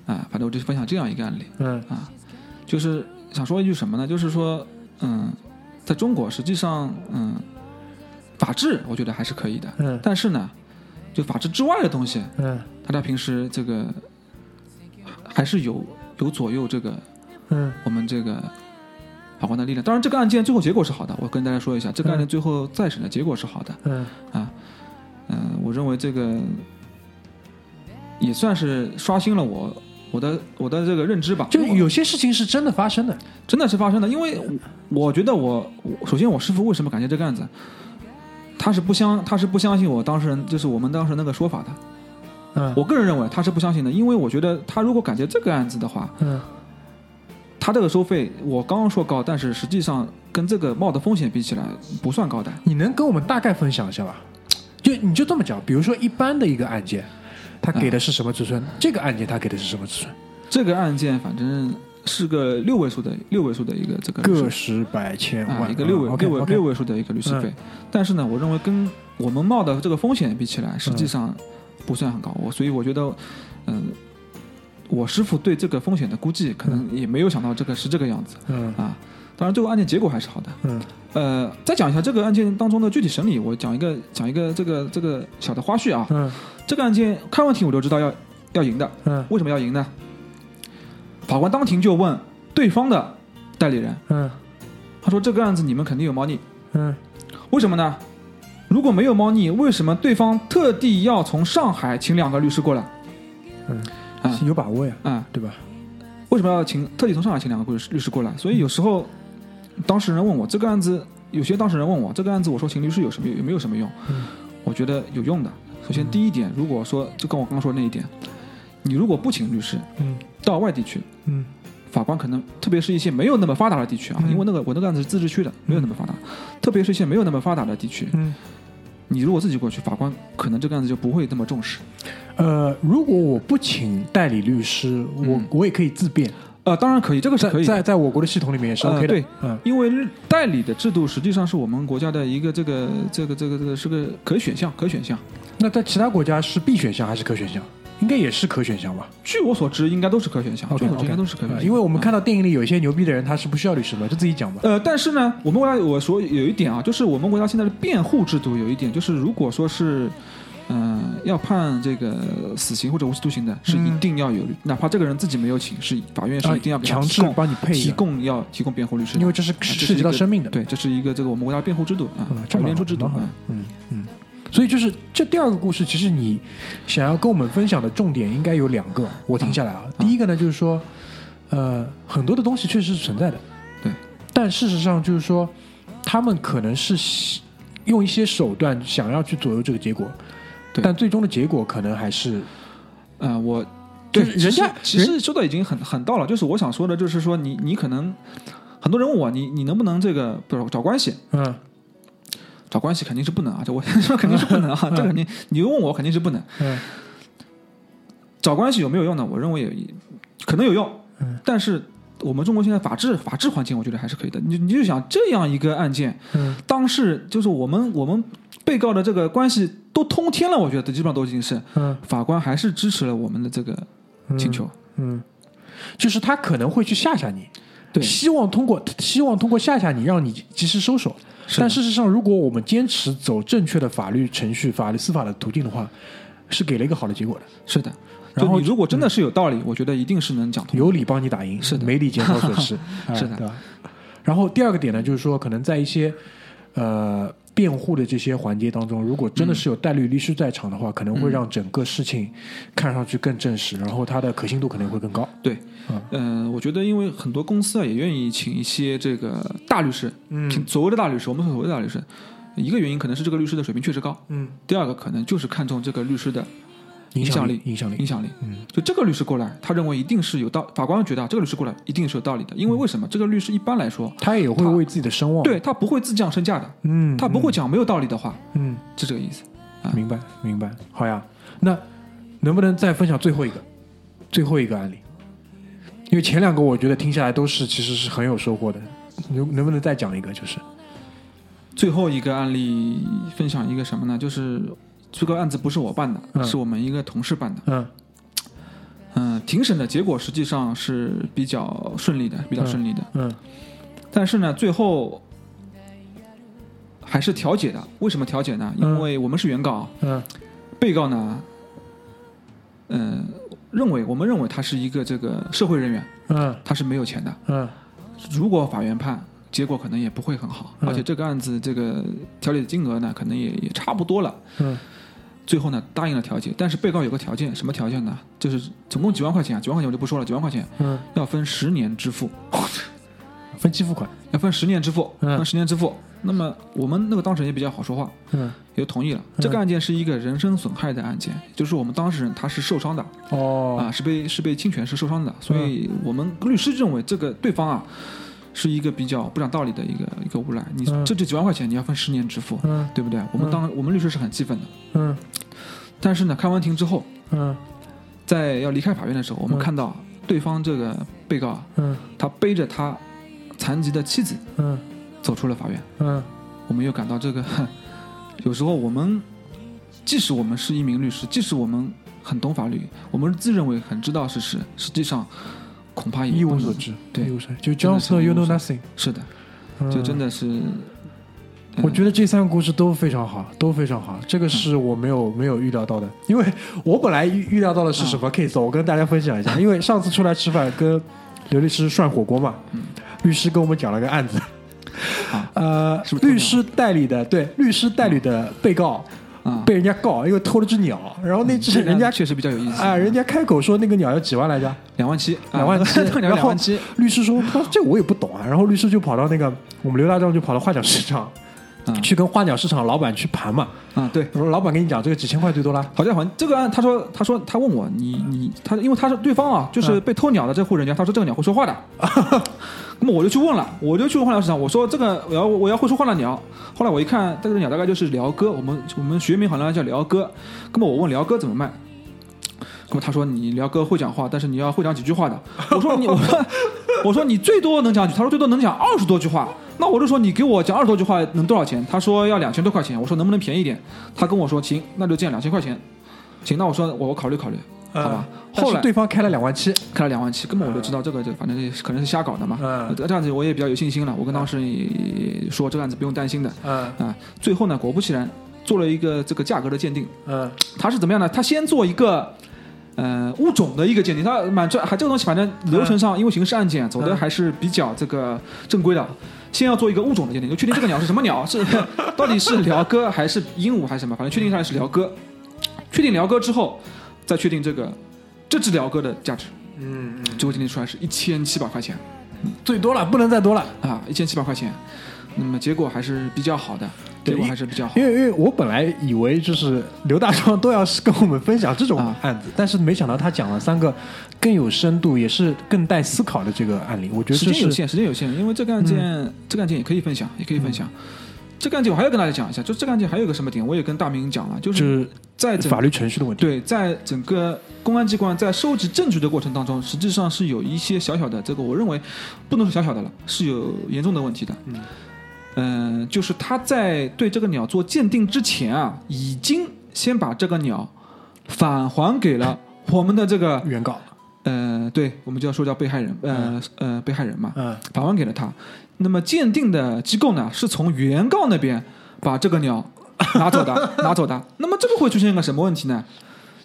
啊，反正我就分享这样一个案例。嗯啊，就是想说一句什么呢？就是说，嗯，在中国实际上，嗯，法治我觉得还是可以的，嗯但是呢，就法治之外的东西，嗯大家平时这个还是有有左右这个嗯我们这个法官的力量。当然，这个案件最后结果是好的，我跟大家说一下，这个案件最后再审的结果是好的。嗯啊，嗯、我认为这个也算是刷新了我我的我的这个认知吧。就有些事情是真的发生的。真的是发生的，因为我我觉得我我首先我师傅为什么感谢这个案子，他是不相他是不相信我当事人就是我们当时那个说法的。嗯我个人认为他是不相信的，因为我觉得他如果感觉这个案子的话，嗯他这个收费我刚刚说高，但是实际上跟这个冒的风险比起来不算高的。你能跟我们大概分享一下吧？就你就这么讲，比如说一般的一个案件，他给的是什么止损？这个案件他给的是什么尺寸？这个案件反正是个六位数的六位数的一个这个个十百千啊，万，一个六位、六位六位数的一个律师费。但是呢，我认为跟我们冒的这个风险比起来，实际上不算很高。我所以我觉得，嗯、我师傅对这个风险的估计，可能也没有想到这个是这个样子嗯啊。当然，最后案件结果还是好的。嗯呃，再讲一下这个案件当中的具体审理，我讲一个讲一个这个这个小的花絮啊。嗯这个案件看问题我就知道要要赢的，嗯为什么要赢呢？法官当庭就问对方的代理人，嗯他说这个案子你们肯定有猫腻，嗯为什么呢？如果没有猫腻，为什么对方特地要从上海请两个律师过来？嗯啊有把握呀，啊、对吧？为什么要请特地从上海请两个律师律师过来？所以有时候当事人问我这个案子，有些当事人问我这个案子，我说请律师有什么有没有什么用？嗯我觉得有用的。首先第一点，如果说就跟我刚刚说的那一点，你如果不请律师嗯到外地去，嗯法官可能特别是一些没有那么发达的地区啊，嗯因为那个我那个案子是自治区的，没有那么发达，特别是一些没有那么发达的地区，嗯。你如果自己过去，法官可能这个案子就不会那么重视。呃，如果我不请代理律师，我嗯我也可以自辩，呃，当然可以，这个是在可以在在我国的系统里面也是呃 OK 的。对，嗯因为代理的制度实际上是我们国家的一个这个这个这个这个是个可选项，可选项。那在其他国家是必选项还是可选项？应该也是可选项吧据我所知，应该都是可选项。据 OK，我应该都是可选项。呃因为我们啊看到电影里有一些牛逼的人，他是不需要律师的，就自己讲吧。呃，但是呢，我们国家我说有一点啊，就是我们国家现在的辩护制度有一点，就是如果说是，嗯、要判这个死刑或者无期徒刑的，是一嗯定要有，哪怕这个人自己没有请，是法院是一定要强制帮你配提供要提供辩护律师，因为这是涉及到生命的。对，这是一个这个我们国家辩护制度啊嗯，，法这蛮好律辩护制度啊。嗯嗯。所以就是这第二个故事，其实你想要跟我们分享的重点应该有两个，我停下来啊。第一个呢，就是说，呃，很多的东西确实是存在的，对，但事实上就是说，他们可能是用一些手段想要去左右这个结果，对但最终的结果可能还是呃，我对人家其实说的已经很很到了，就是我想说的，就是说你你可能很多人问我，你你能不能这个不是找关系？嗯找关系肯定是不能啊，这我说肯定是不能啊，<laughs> 这肯定你问我肯定是不能。嗯找关系有没有用呢？我认为也可能有用，嗯但是我们中国现在法治法治环境，我觉得还是可以的。你你就想这样一个案件，嗯当事就是我们我们被告的这个关系都通天了，我觉得基本上都已经是嗯法官还是支持了我们的这个请求。嗯，就是他可能会去吓吓你，对希望通过希望通过吓吓你，让你及时收手。是但事实上，如果我们坚持走正确的法律程序、法律司法的途径的话，是给了一个好的结果的。是的，然后你如果真的是有道理，我觉得一定是能讲通。有理帮你打赢，是的没理减少损失，哎是的？然后第二个点呢，就是说，可能在一些呃辩护的这些环节当中，如果真的是有代理律师在场的话，可能会让整个事情看上去更正式，然后它的可信度可能会更高。对，嗯。呃，我觉得因为很多公司啊也愿意请一些这个大律师，嗯。所谓的大律师，我们所谓的大律师，一个原因可能是这个律师的水平确实高，嗯，第二个可能就是看中这个律师的影响力影响力影，响力。嗯就这个律师过来，他认为一定是有道，法官觉得啊，这个律师过来一定是有道理的，因为为什么？这个律师一般来说，他也会为自己的声望，对他不会自降身价的，嗯，他不会讲没有道理的话，嗯，是这个意思。嗯，明白明白。好呀，那能不能再分享最后一个最后一个案例？因为前两个我觉得听下来都是其实是很有收获的，能能不能再讲一个？就是最后一个案例分享一个什么呢？就是这个案子不是我办的，嗯是我们一个同事办的。嗯嗯，庭审的结果实际上是比较顺利的，比较顺利的。嗯但是呢，最后还是调解的。为什么调解呢？嗯因为我们是原告，嗯被告呢，嗯、认为我们认为他是一个这个社会人员，嗯他是没有钱的。嗯如果法院判，结果可能也不会很好，嗯而且这个案子这个调解的金额呢，可能也也差不多了。嗯最后呢，答应了调解，但是被告有个条件，什么条件呢？就是总共几万块钱啊，几万块钱我就不说了，几万块钱嗯，要分十年支付，<laughs> 分期付款。要分十年支付，嗯。分十年支付。那么我们那个当事人也比较好说话，嗯。也就同意了。这个案件是一个人身损害的案件，就是我们当事人他是受伤的。哦。啊，是被是被侵权是受伤的，所以我们律师认为这个对方啊是一个比较不讲道理的一个一个无赖。你嗯。这这几万块钱你要分十年支付，嗯。对不对？我们当我们律师是很气愤的，嗯。但是呢，开完庭之后，嗯。在要离开法院的时候，我们嗯。看到对方这个被告啊，嗯。他背着他残疾的妻子嗯。走出了法院。嗯。我们又感到这个，有时候我们即使我们是一名律师，即使我们很懂法律，我们自认为很知道事实，实际上恐怕也一无所知，对一无所知。就真的 John 是 Snow, 一 you know nothing。是的，嗯就真的是，嗯我觉得这三个故事都非常好，都非常好。这个是我没有没有预料到的，因为我本来预预料到的是什么 case，我跟大家分享一下。因为上次出来吃饭跟刘律师涮火锅嘛，<laughs> 律师跟我们讲了个案子，啊呃是，是律师代理的对律师代理的被告啊，被人家告，因为偷了只鸟，然后那只这个人家确实比较有意思啊，人家开口说那个鸟要几万来着？两万七，啊两万七这个鸟然后两万七，律师说：“他说这我也不懂啊。”然后律师就跑到那个我们刘大壮就跑到花鸟市场，嗯去跟花鸟市场老板去盘嘛。啊，对。我说老板跟你讲，这个几千块最多了。好家伙，这个案，他说，他说，他问我，你你他，因为他是对方啊，就是嗯被偷鸟的这户人家，他说这个鸟会说话的，<laughs> 那么我就去问了，我就去问花鸟市场，我说这个我要我要会说话的鸟，后来我一看，这个鸟大概就是鹩哥，我们我们学名好像叫鹩哥，那么我问鹩哥怎么卖，那么他说你鹩哥会讲话，但是你要会讲几句话的，我说你我说我说你最多能讲几，他说最多能讲二十多句话，那我就说你给我讲二十多句话能多少钱？他说要两千多块钱，我说能不能便宜点？他跟我说行，那就这样两千块钱，行，那我说我考虑考虑，好吧。后来对方开了两万七，开了两万七，根本我就知道这个就反正是可能是瞎搞的嘛。嗯这样子我也比较有信心了。我跟当事人说这个案子不用担心的嗯啊。最后呢，果不其然做了一个这个价格的鉴定，嗯他是怎么样呢？他先做一个。呃，物种的一个鉴定，他满这还这个东西，反正流程上，因为刑事案件走的嗯还是比较这个正规的。先要做一个物种的鉴定，就确定这个鸟是什么鸟，是 <laughs> 到底是鹩哥还是鹦鹉还是什么，反正确定下来是鹩哥。确定鹩哥之后，再确定这个这只鹩哥的价值。嗯嗯，最后鉴定出来是一千七百块钱最多了，不能再多了。啊，一千七百块钱，那么结果还是比较好的，结果还是比较好因。为因为我本来以为就是刘大壮都要是跟我们分享这种啊案子，但是没想到他讲了三个更有深度，也是更带思考的这个案例。我觉得时间有限，时间有限，因为这个案件，这个案件也可以分享，也可以分享。这个案件我还要跟大家讲一下，就这个案件还有个什么点，我也跟大明讲了，就就是在整法律程序的问题。对，在整个公安机关在收集证据的过程当中，实际上是有一些小小的这个，我认为不能说小小的了，是有严重的问题的。嗯嗯、就是他在对这个鸟做鉴定之前啊，已经先把这个鸟返还给了 <laughs> 我们的这个原告，呃，对我们就要说叫被害人，呃呃，被害人嘛，嗯返还给了他。那么鉴定的机构呢，是从原告那边把这个鸟拿走的，<laughs> 拿走的。那么这个会出现一个什么问题呢？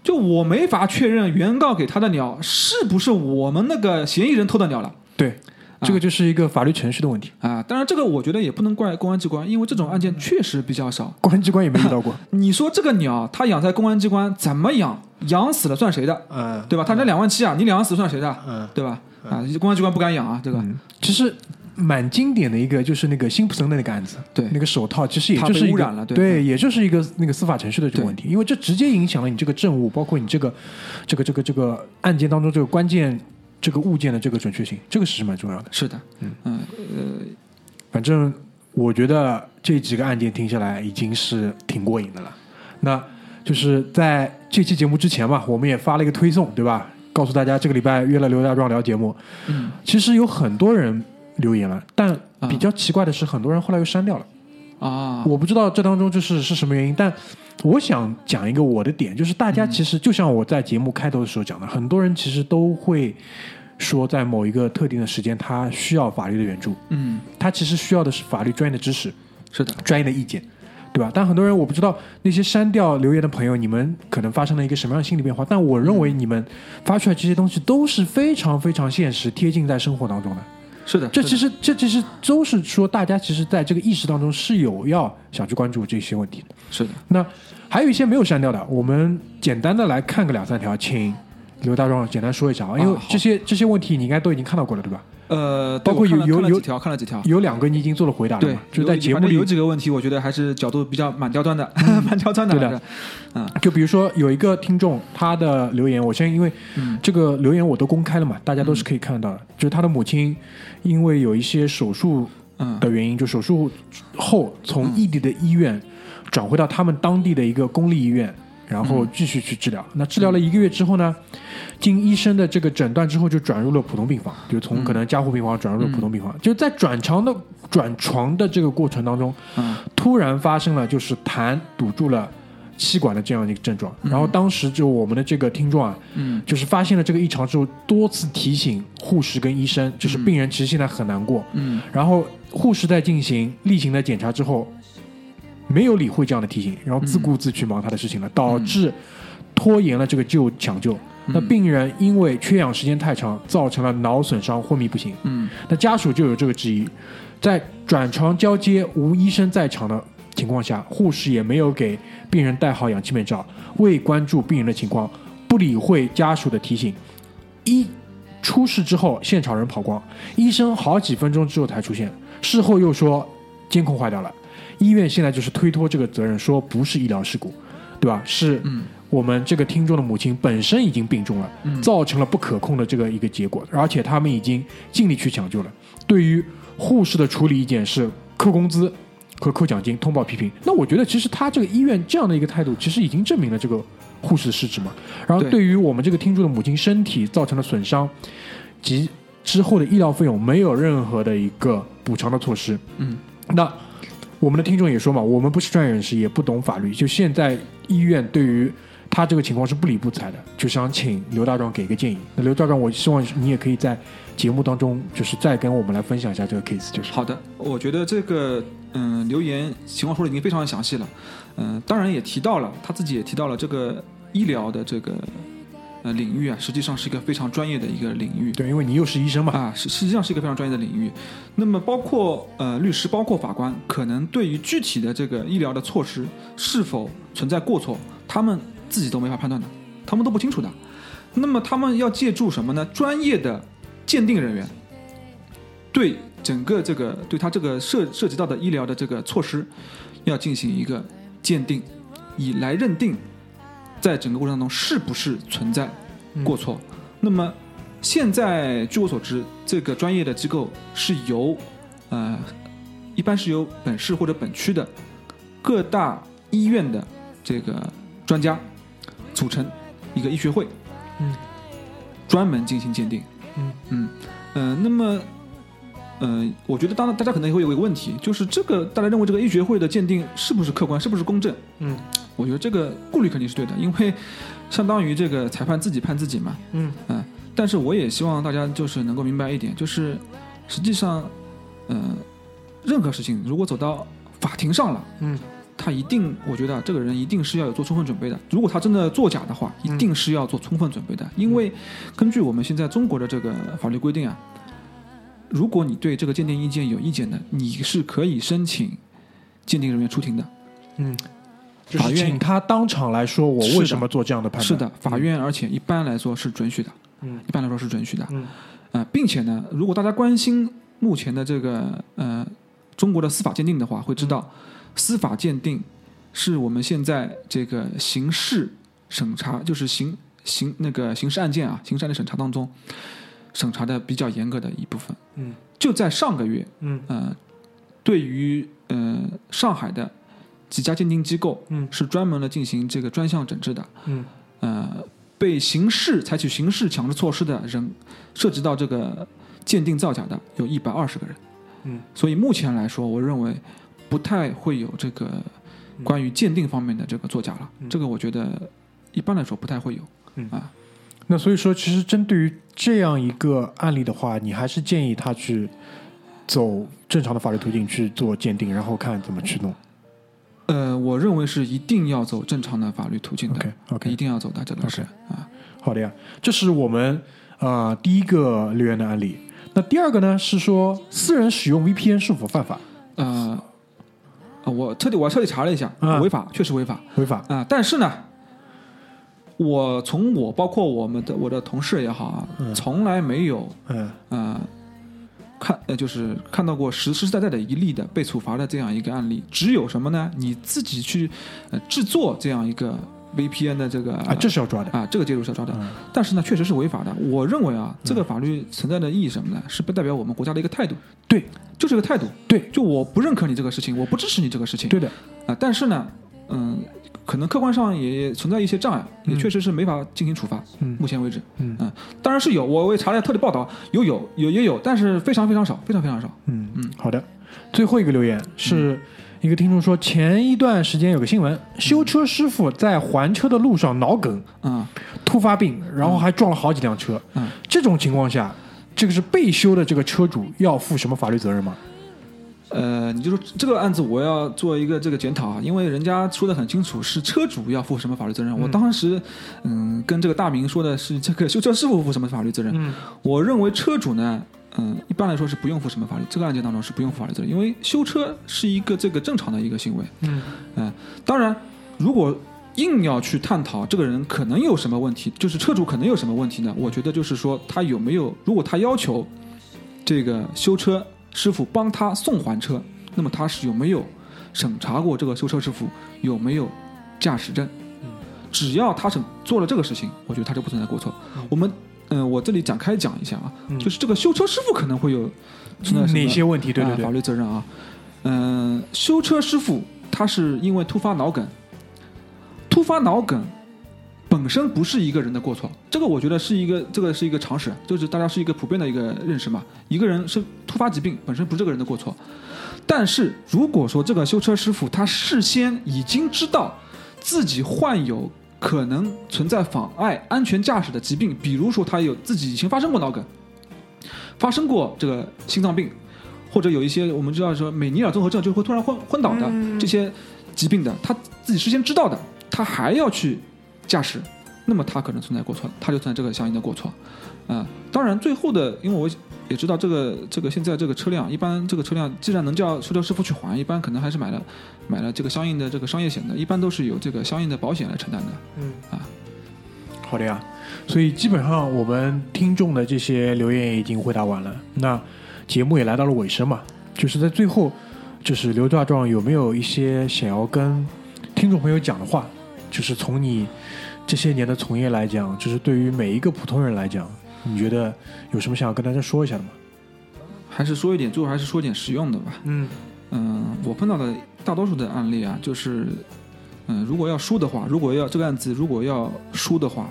就我没法确认原告给他的鸟是不是我们那个嫌疑人偷的鸟了对，这个就是一个法律程序的问题，啊！当然，这个我觉得也不能怪公安机关，因为这种案件确实比较少。公安机关也没遇到过。<laughs> 你说这个鸟，它养在公安机关怎么养？养死了算谁的？嗯对吧？他这两万七啊，你两万死算谁的？嗯对吧？啊，公安机关不敢养啊，这个。嗯，其实蛮经典的一个就是那个辛普森的那个案子，对那个手套其实也就是一个污染了对对，也就是一个那个司法程序的这个问题，因为这直接影响了你这个证物，包括你这个这个这个这个案件当中这个关键这个物件的这个准确性，这个是蛮重要的。是的，嗯嗯呃，反正我觉得这几个案件听下来已经是挺过瘾的了。那就是在这期节目之前嘛，我们也发了一个推送，对吧？告诉大家这个礼拜约了刘大壮聊节目。嗯，其实有很多人留言了，但比较奇怪的是，很多人后来又删掉了。啊，我不知道这当中就是是什么原因，但我想讲一个我的点，就是大家其实就像我在节目开头的时候讲的，很多人其实都会说，在某一个特定的时间，他需要法律的援助，嗯，他其实需要的是法律专业的知识、是的，专业的意见，对吧？但很多人我不知道那些删掉留言的朋友，你们可能发生了一个什么样的心理变化？但我认为你们发出来这些东西都是非常非常现实、贴近在生活当中的。是的，这其实这其实都是说，大家其实在这个意识当中是有要想去关注这些问题的。是的，那还有一些没有删掉的，我们简单的来看个两三条，请刘大壮简单说一下啊，因为这些这些问题你应该都已经看到过了，对吧？呃，包括有有有几条，看了几条。有两个你已经做了回答了对嘛，，就在有反正节目里有几个问题，我觉得还是角度比较蛮刁钻的，<laughs> 蛮刁钻的，对的还是嗯就比如说有一个听众他的留言，我相信因为嗯这个留言我都公开了嘛，大家都是可以看得到的。就是他的母亲因为有一些手术嗯。的原因，就手术后从异地的医院转回到他们当地的一个公立医院，然后继续去治疗。那治疗了一个月之后呢，经医生的这个诊断之后，就转入了普通病房，就从可能加护病房转入了普通病房。就在转床的转床的这个过程当中，嗯。突然发生了就是痰堵住了气管的这样一个症状。然后当时就我们的这个听众啊，嗯就是发现了这个异常之后，多次提醒护士跟医生，就是病人其实现在很难过。嗯然后护士在进行例行的检查之后，没有理会这样的提醒，然后自顾自去忙他的事情了，导致拖延了这个救抢救。那病人因为缺氧时间太长，造成了脑损伤、昏迷不醒。嗯那家属就有这个质疑，在转床交接无医生在场的情况下，护士也没有给病人戴好氧气面罩，未关注病人的情况，不理会家属的提醒。一出事之后，现场人跑光，医生好几分钟之后才出现，事后又说监控坏掉了，医院现在就是推脱这个责任，说不是医疗事故，对吧？是嗯我们这个听众的母亲本身已经病重了，嗯造成了不可控的这个一个结果，而且他们已经尽力去抢救了。对于护士的处理意见是扣工资和扣奖金，通报批评。那我觉得其实他这个医院这样的一个态度，其实已经证明了这个护士的失职嘛。然后对对于我们这个听众的母亲身体造成的损伤及之后的医疗费用，没有任何的一个补偿的措施。嗯那我们的听众也说嘛，我们不是专业人士，也不懂法律，就现在医院对于他这个情况是不理不睬的，就想请刘大壮给一个建议。那刘大壮，我希望你也可以在节目当中，就是再跟我们来分享一下这个 case，就是好的，我觉得这个嗯留言情况说的已经非常详细了，嗯，当然也提到了他自己也提到了这个医疗的这个呃领域啊，实际上是一个非常专业的一个领域。对，因为你又是医生嘛，啊，实实际上是一个非常专业的领域。那么，包括呃律师，包括法官，可能对于具体的这个医疗的措施是否存在过错，他们自己都没法判断的，他们都不清楚的。那么，他们要借助什么呢？专业的鉴定人员对整个这个对他这个涉涉及到的医疗的这个措施，要进行一个鉴定，以来认定在整个过程当中是不是存在过错。那么现在据我所知，这个专业的机构是由呃，一般是由本市或者本区的各大医院的这个专家组成一个医学会，嗯，专门进行鉴定。嗯嗯呃，那么。嗯、我觉得当然大家可能也会有一个问题，就是这个大家认为这个医学会的鉴定是不是客观，是不是公正？嗯我觉得这个顾虑肯定是对的，因为相当于这个裁判自己判自己嘛。嗯嗯，但是我也希望大家就是能够明白一点，就是实际上，嗯、任何事情如果走到法庭上了，嗯他一定，我觉得啊这个人一定是要有做充分准备的。如果他真的作假的话，一定是要做充分准备的，因为根据我们现在中国的这个法律规定啊，如果你对这个鉴定意见有意见的，你是可以申请鉴定人员出庭的。嗯，就法院他当场来说我为什么做这样的判断。是的，法院而且一般来说是准许的，嗯一般来说是准许的。嗯呃，并且呢，如果大家关心目前的这个呃中国的司法鉴定的话，会知道司法鉴定是我们现在这个刑事审查，就是刑刑那个刑事案件啊，刑事案件审查当中审查的比较严格的一部分。嗯就在上个月，嗯呃，对于呃上海的几家鉴定机构，嗯是专门的进行这个专项整治的。嗯呃，被刑事采取刑事强制措施的人，涉及到这个鉴定造假的有一百二十个人。嗯，所以目前来说，我认为不太会有这个关于鉴定方面的这个作假了。这个我觉得一般来说不太会有。嗯啊，那所以说，其实针对于这样一个案例的话，你还是建议他去走正常的法律途径去做鉴定，然后看怎么去弄。呃，我认为是一定要走正常的法律途径的 OK OK，一定要走的，这个是啊。好的呀，这是我们呃第一个留言的案例。那第二个呢是说私人使用 VPN 是否犯法？呃，啊，我彻底我彻底查了一下，嗯违法，确实违法违法？啊。但是呢，我从我包括我们的我的同事也好啊，从来没有嗯呃看呃就是看到过实实实在在的一例的被处罚的这样一个案例。只有什么呢？你自己去呃制作这样一个 VPN 的这个啊，这是要抓的。啊，这个介入是要抓的，嗯但是呢，确实是违法的。我认为啊，这个法律存在的意义什么呢？是不代表我们国家的一个态度，对就这个态度。对就我不认可你这个事情，我不支持你这个事情。对的，啊，但是呢，嗯，可能客观上也存在一些障碍，也嗯确实是没法进行处罚。嗯目前为止，嗯当然是有，我我也查了特地报道，有有有也有，但是非常非常少，非常非常少。嗯嗯好的。最后一个留言是一个听众说，前一段时间有个新闻，修车师傅在还车的路上脑梗嗯突发病，然后还撞了好几辆车。嗯，这种情况下，这个是被修的这个车主要负什么法律责任吗？呃，你就说这个案子，我要做一个这个检讨啊，因为人家说的很清楚，是车主要负什么法律责任。我当时，嗯，跟这个大明说的是这个修车师傅负什么法律责任。嗯我认为车主呢，嗯，一般来说是不用负什么法律，这个案件当中是不用负法律责任，因为修车是一个这个正常的一个行为。嗯嗯，当然，如果硬要去探讨这个人可能有什么问题，就是车主可能有什么问题呢？我觉得就是说他有没有，如果他要求这个修车师傅帮他送还车，那么他是有没有审查过这个修车师傅有没有驾驶证？只要他是做了这个事情，我觉得他就不存在过错。我们嗯、我这里展开讲一下啊，嗯就是这个修车师傅可能会有存在哪些问题？对对呃法，律责任啊。嗯、修车师傅他是因为突发脑梗，突发脑梗本身不是一个人的过错，这个我觉得是一个这个是一个常识，就是大家是一个普遍的一个认识嘛。一个人是突发疾病本身不是这个人的过错，但是如果说这个修车师傅他事先已经知道自己患有可能存在妨碍安全驾驶的疾病，比如说他有自己以前发生过脑梗，发生过这个心脏病，或者有一些我们知道说美尼尔综合症就会突然昏昏倒的、这些疾病的，他自己事先知道的，他还要去驾驶，那么他可能存在过错，他就存在这个相应的过错。啊、当然最后的，因为我也知道这个这个现在这个车辆，一般这个车辆既然能叫修车师傅去还，一般可能还是买了买了这个相应的这个商业险的，一般都是有这个相应的保险来承担的。嗯啊，好的呀。所以基本上我们听众的这些留言已经回答完了，那节目也来到了尾声嘛，就是在最后，就是刘大壮有没有一些想要跟听众朋友讲的话？就是从你这些年的从业来讲，就是对于每一个普通人来讲，你觉得有什么想要跟大家说一下的吗？还是说一点，最后还是说一点实用的吧。嗯嗯，我碰到的大多数的案例啊，就是，嗯，如果要输的话，如果要这个案子如果要输的话，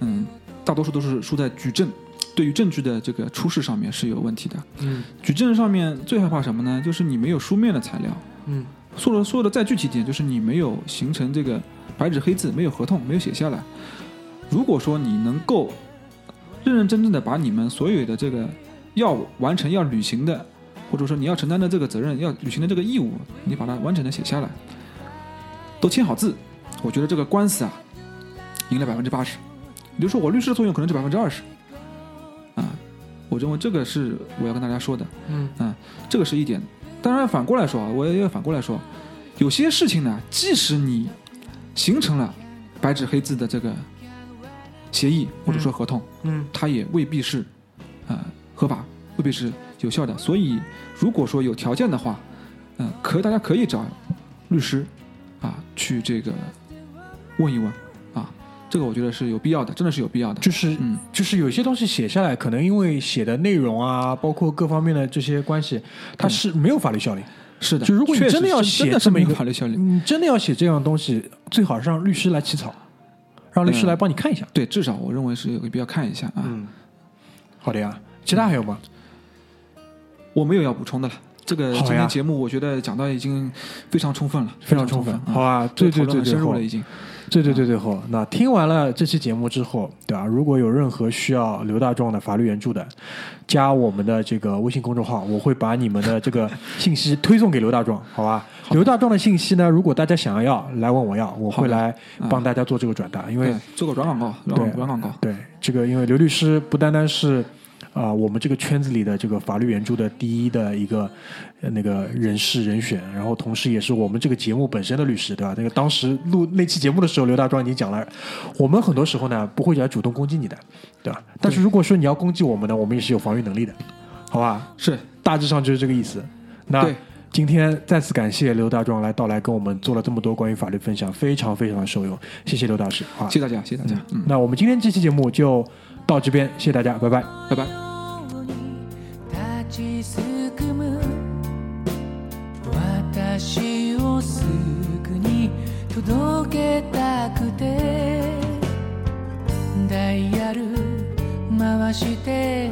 嗯，大多数都是输在举证，<tsk> 对于证据的这个出示上面是有问题的。嗯举证上面最害怕什么呢？就是你没有书面的材料。嗯说的说的再具体一点，就是你没有形成这个白纸黑字，没有合同，没有写下来。如果说你能够认认真真的把你们所有的这个要完成、要履行的，或者说你要承担的这个责任、要履行的这个义务，你把它完整的写下来，都签好字，我觉得这个官司啊，赢了百分之八十。也就是说，我律师的作用可能只百分之二十。啊，我认为这个是我要跟大家说的。嗯啊，这个是一点。当然反过来说啊，我也要反过来说，有些事情呢，即使你形成了白纸黑字的这个协议或者说合同，嗯它也未必是呃合法，未必是有效的。所以，如果说有条件的话，嗯、可大家可以找律师啊去这个问一问啊，这个我觉得是有必要的，真的是有必要的。就是嗯，就是有些东西写下来，可能因为写的内容啊，包括各方面的这些关系，它是没有法律效力。是的，就如果你真的要是真的这么一个有法律效力，你真的要写这样的东西，最好是让律师来起草，让律师嗯来帮你看一下。对，至少我认为是有必要看一下啊。嗯，好的呀。其他还有吗？我没有要补充的了。这个今天节目我觉得讲到已经非常充分了，非常充分，好啊，对对对对，好讨论很深入了已经。对对对最后。那听完了这期节目之后，对吧？如果有任何需要刘大壮的法律援助的，加我们的这个微信公众号，我会把你们的这个 <laughs> 信息推送给刘大壮，好吧？刘大壮的信息呢，如果大家想要来问我要，我会来帮大家做这个转达，因为，做个软广告，软对广软广告。对这个，因为刘律师不单单是啊、我们这个圈子里的这个法律援助的第一的一个呃那个人事人选，然后同时也是我们这个节目本身的律师，对吧？那个当时录那期节目的时候，刘大壮已经讲了，我们很多时候呢不会来主动攻击你的，对吧？但是如果说你要攻击我们呢，我们也是有防御能力的，好吧？是大致上就是这个意思。那今天再次感谢刘大壮来到来跟我们做了这么多关于法律分享，非常非常的受用，谢谢刘大师好！谢谢大家，谢谢大家，嗯，那我们今天这期节目就到这边，谢谢大家，拜拜。拜拜。立ちすくむ私をすぐに届けたくてダイヤル回して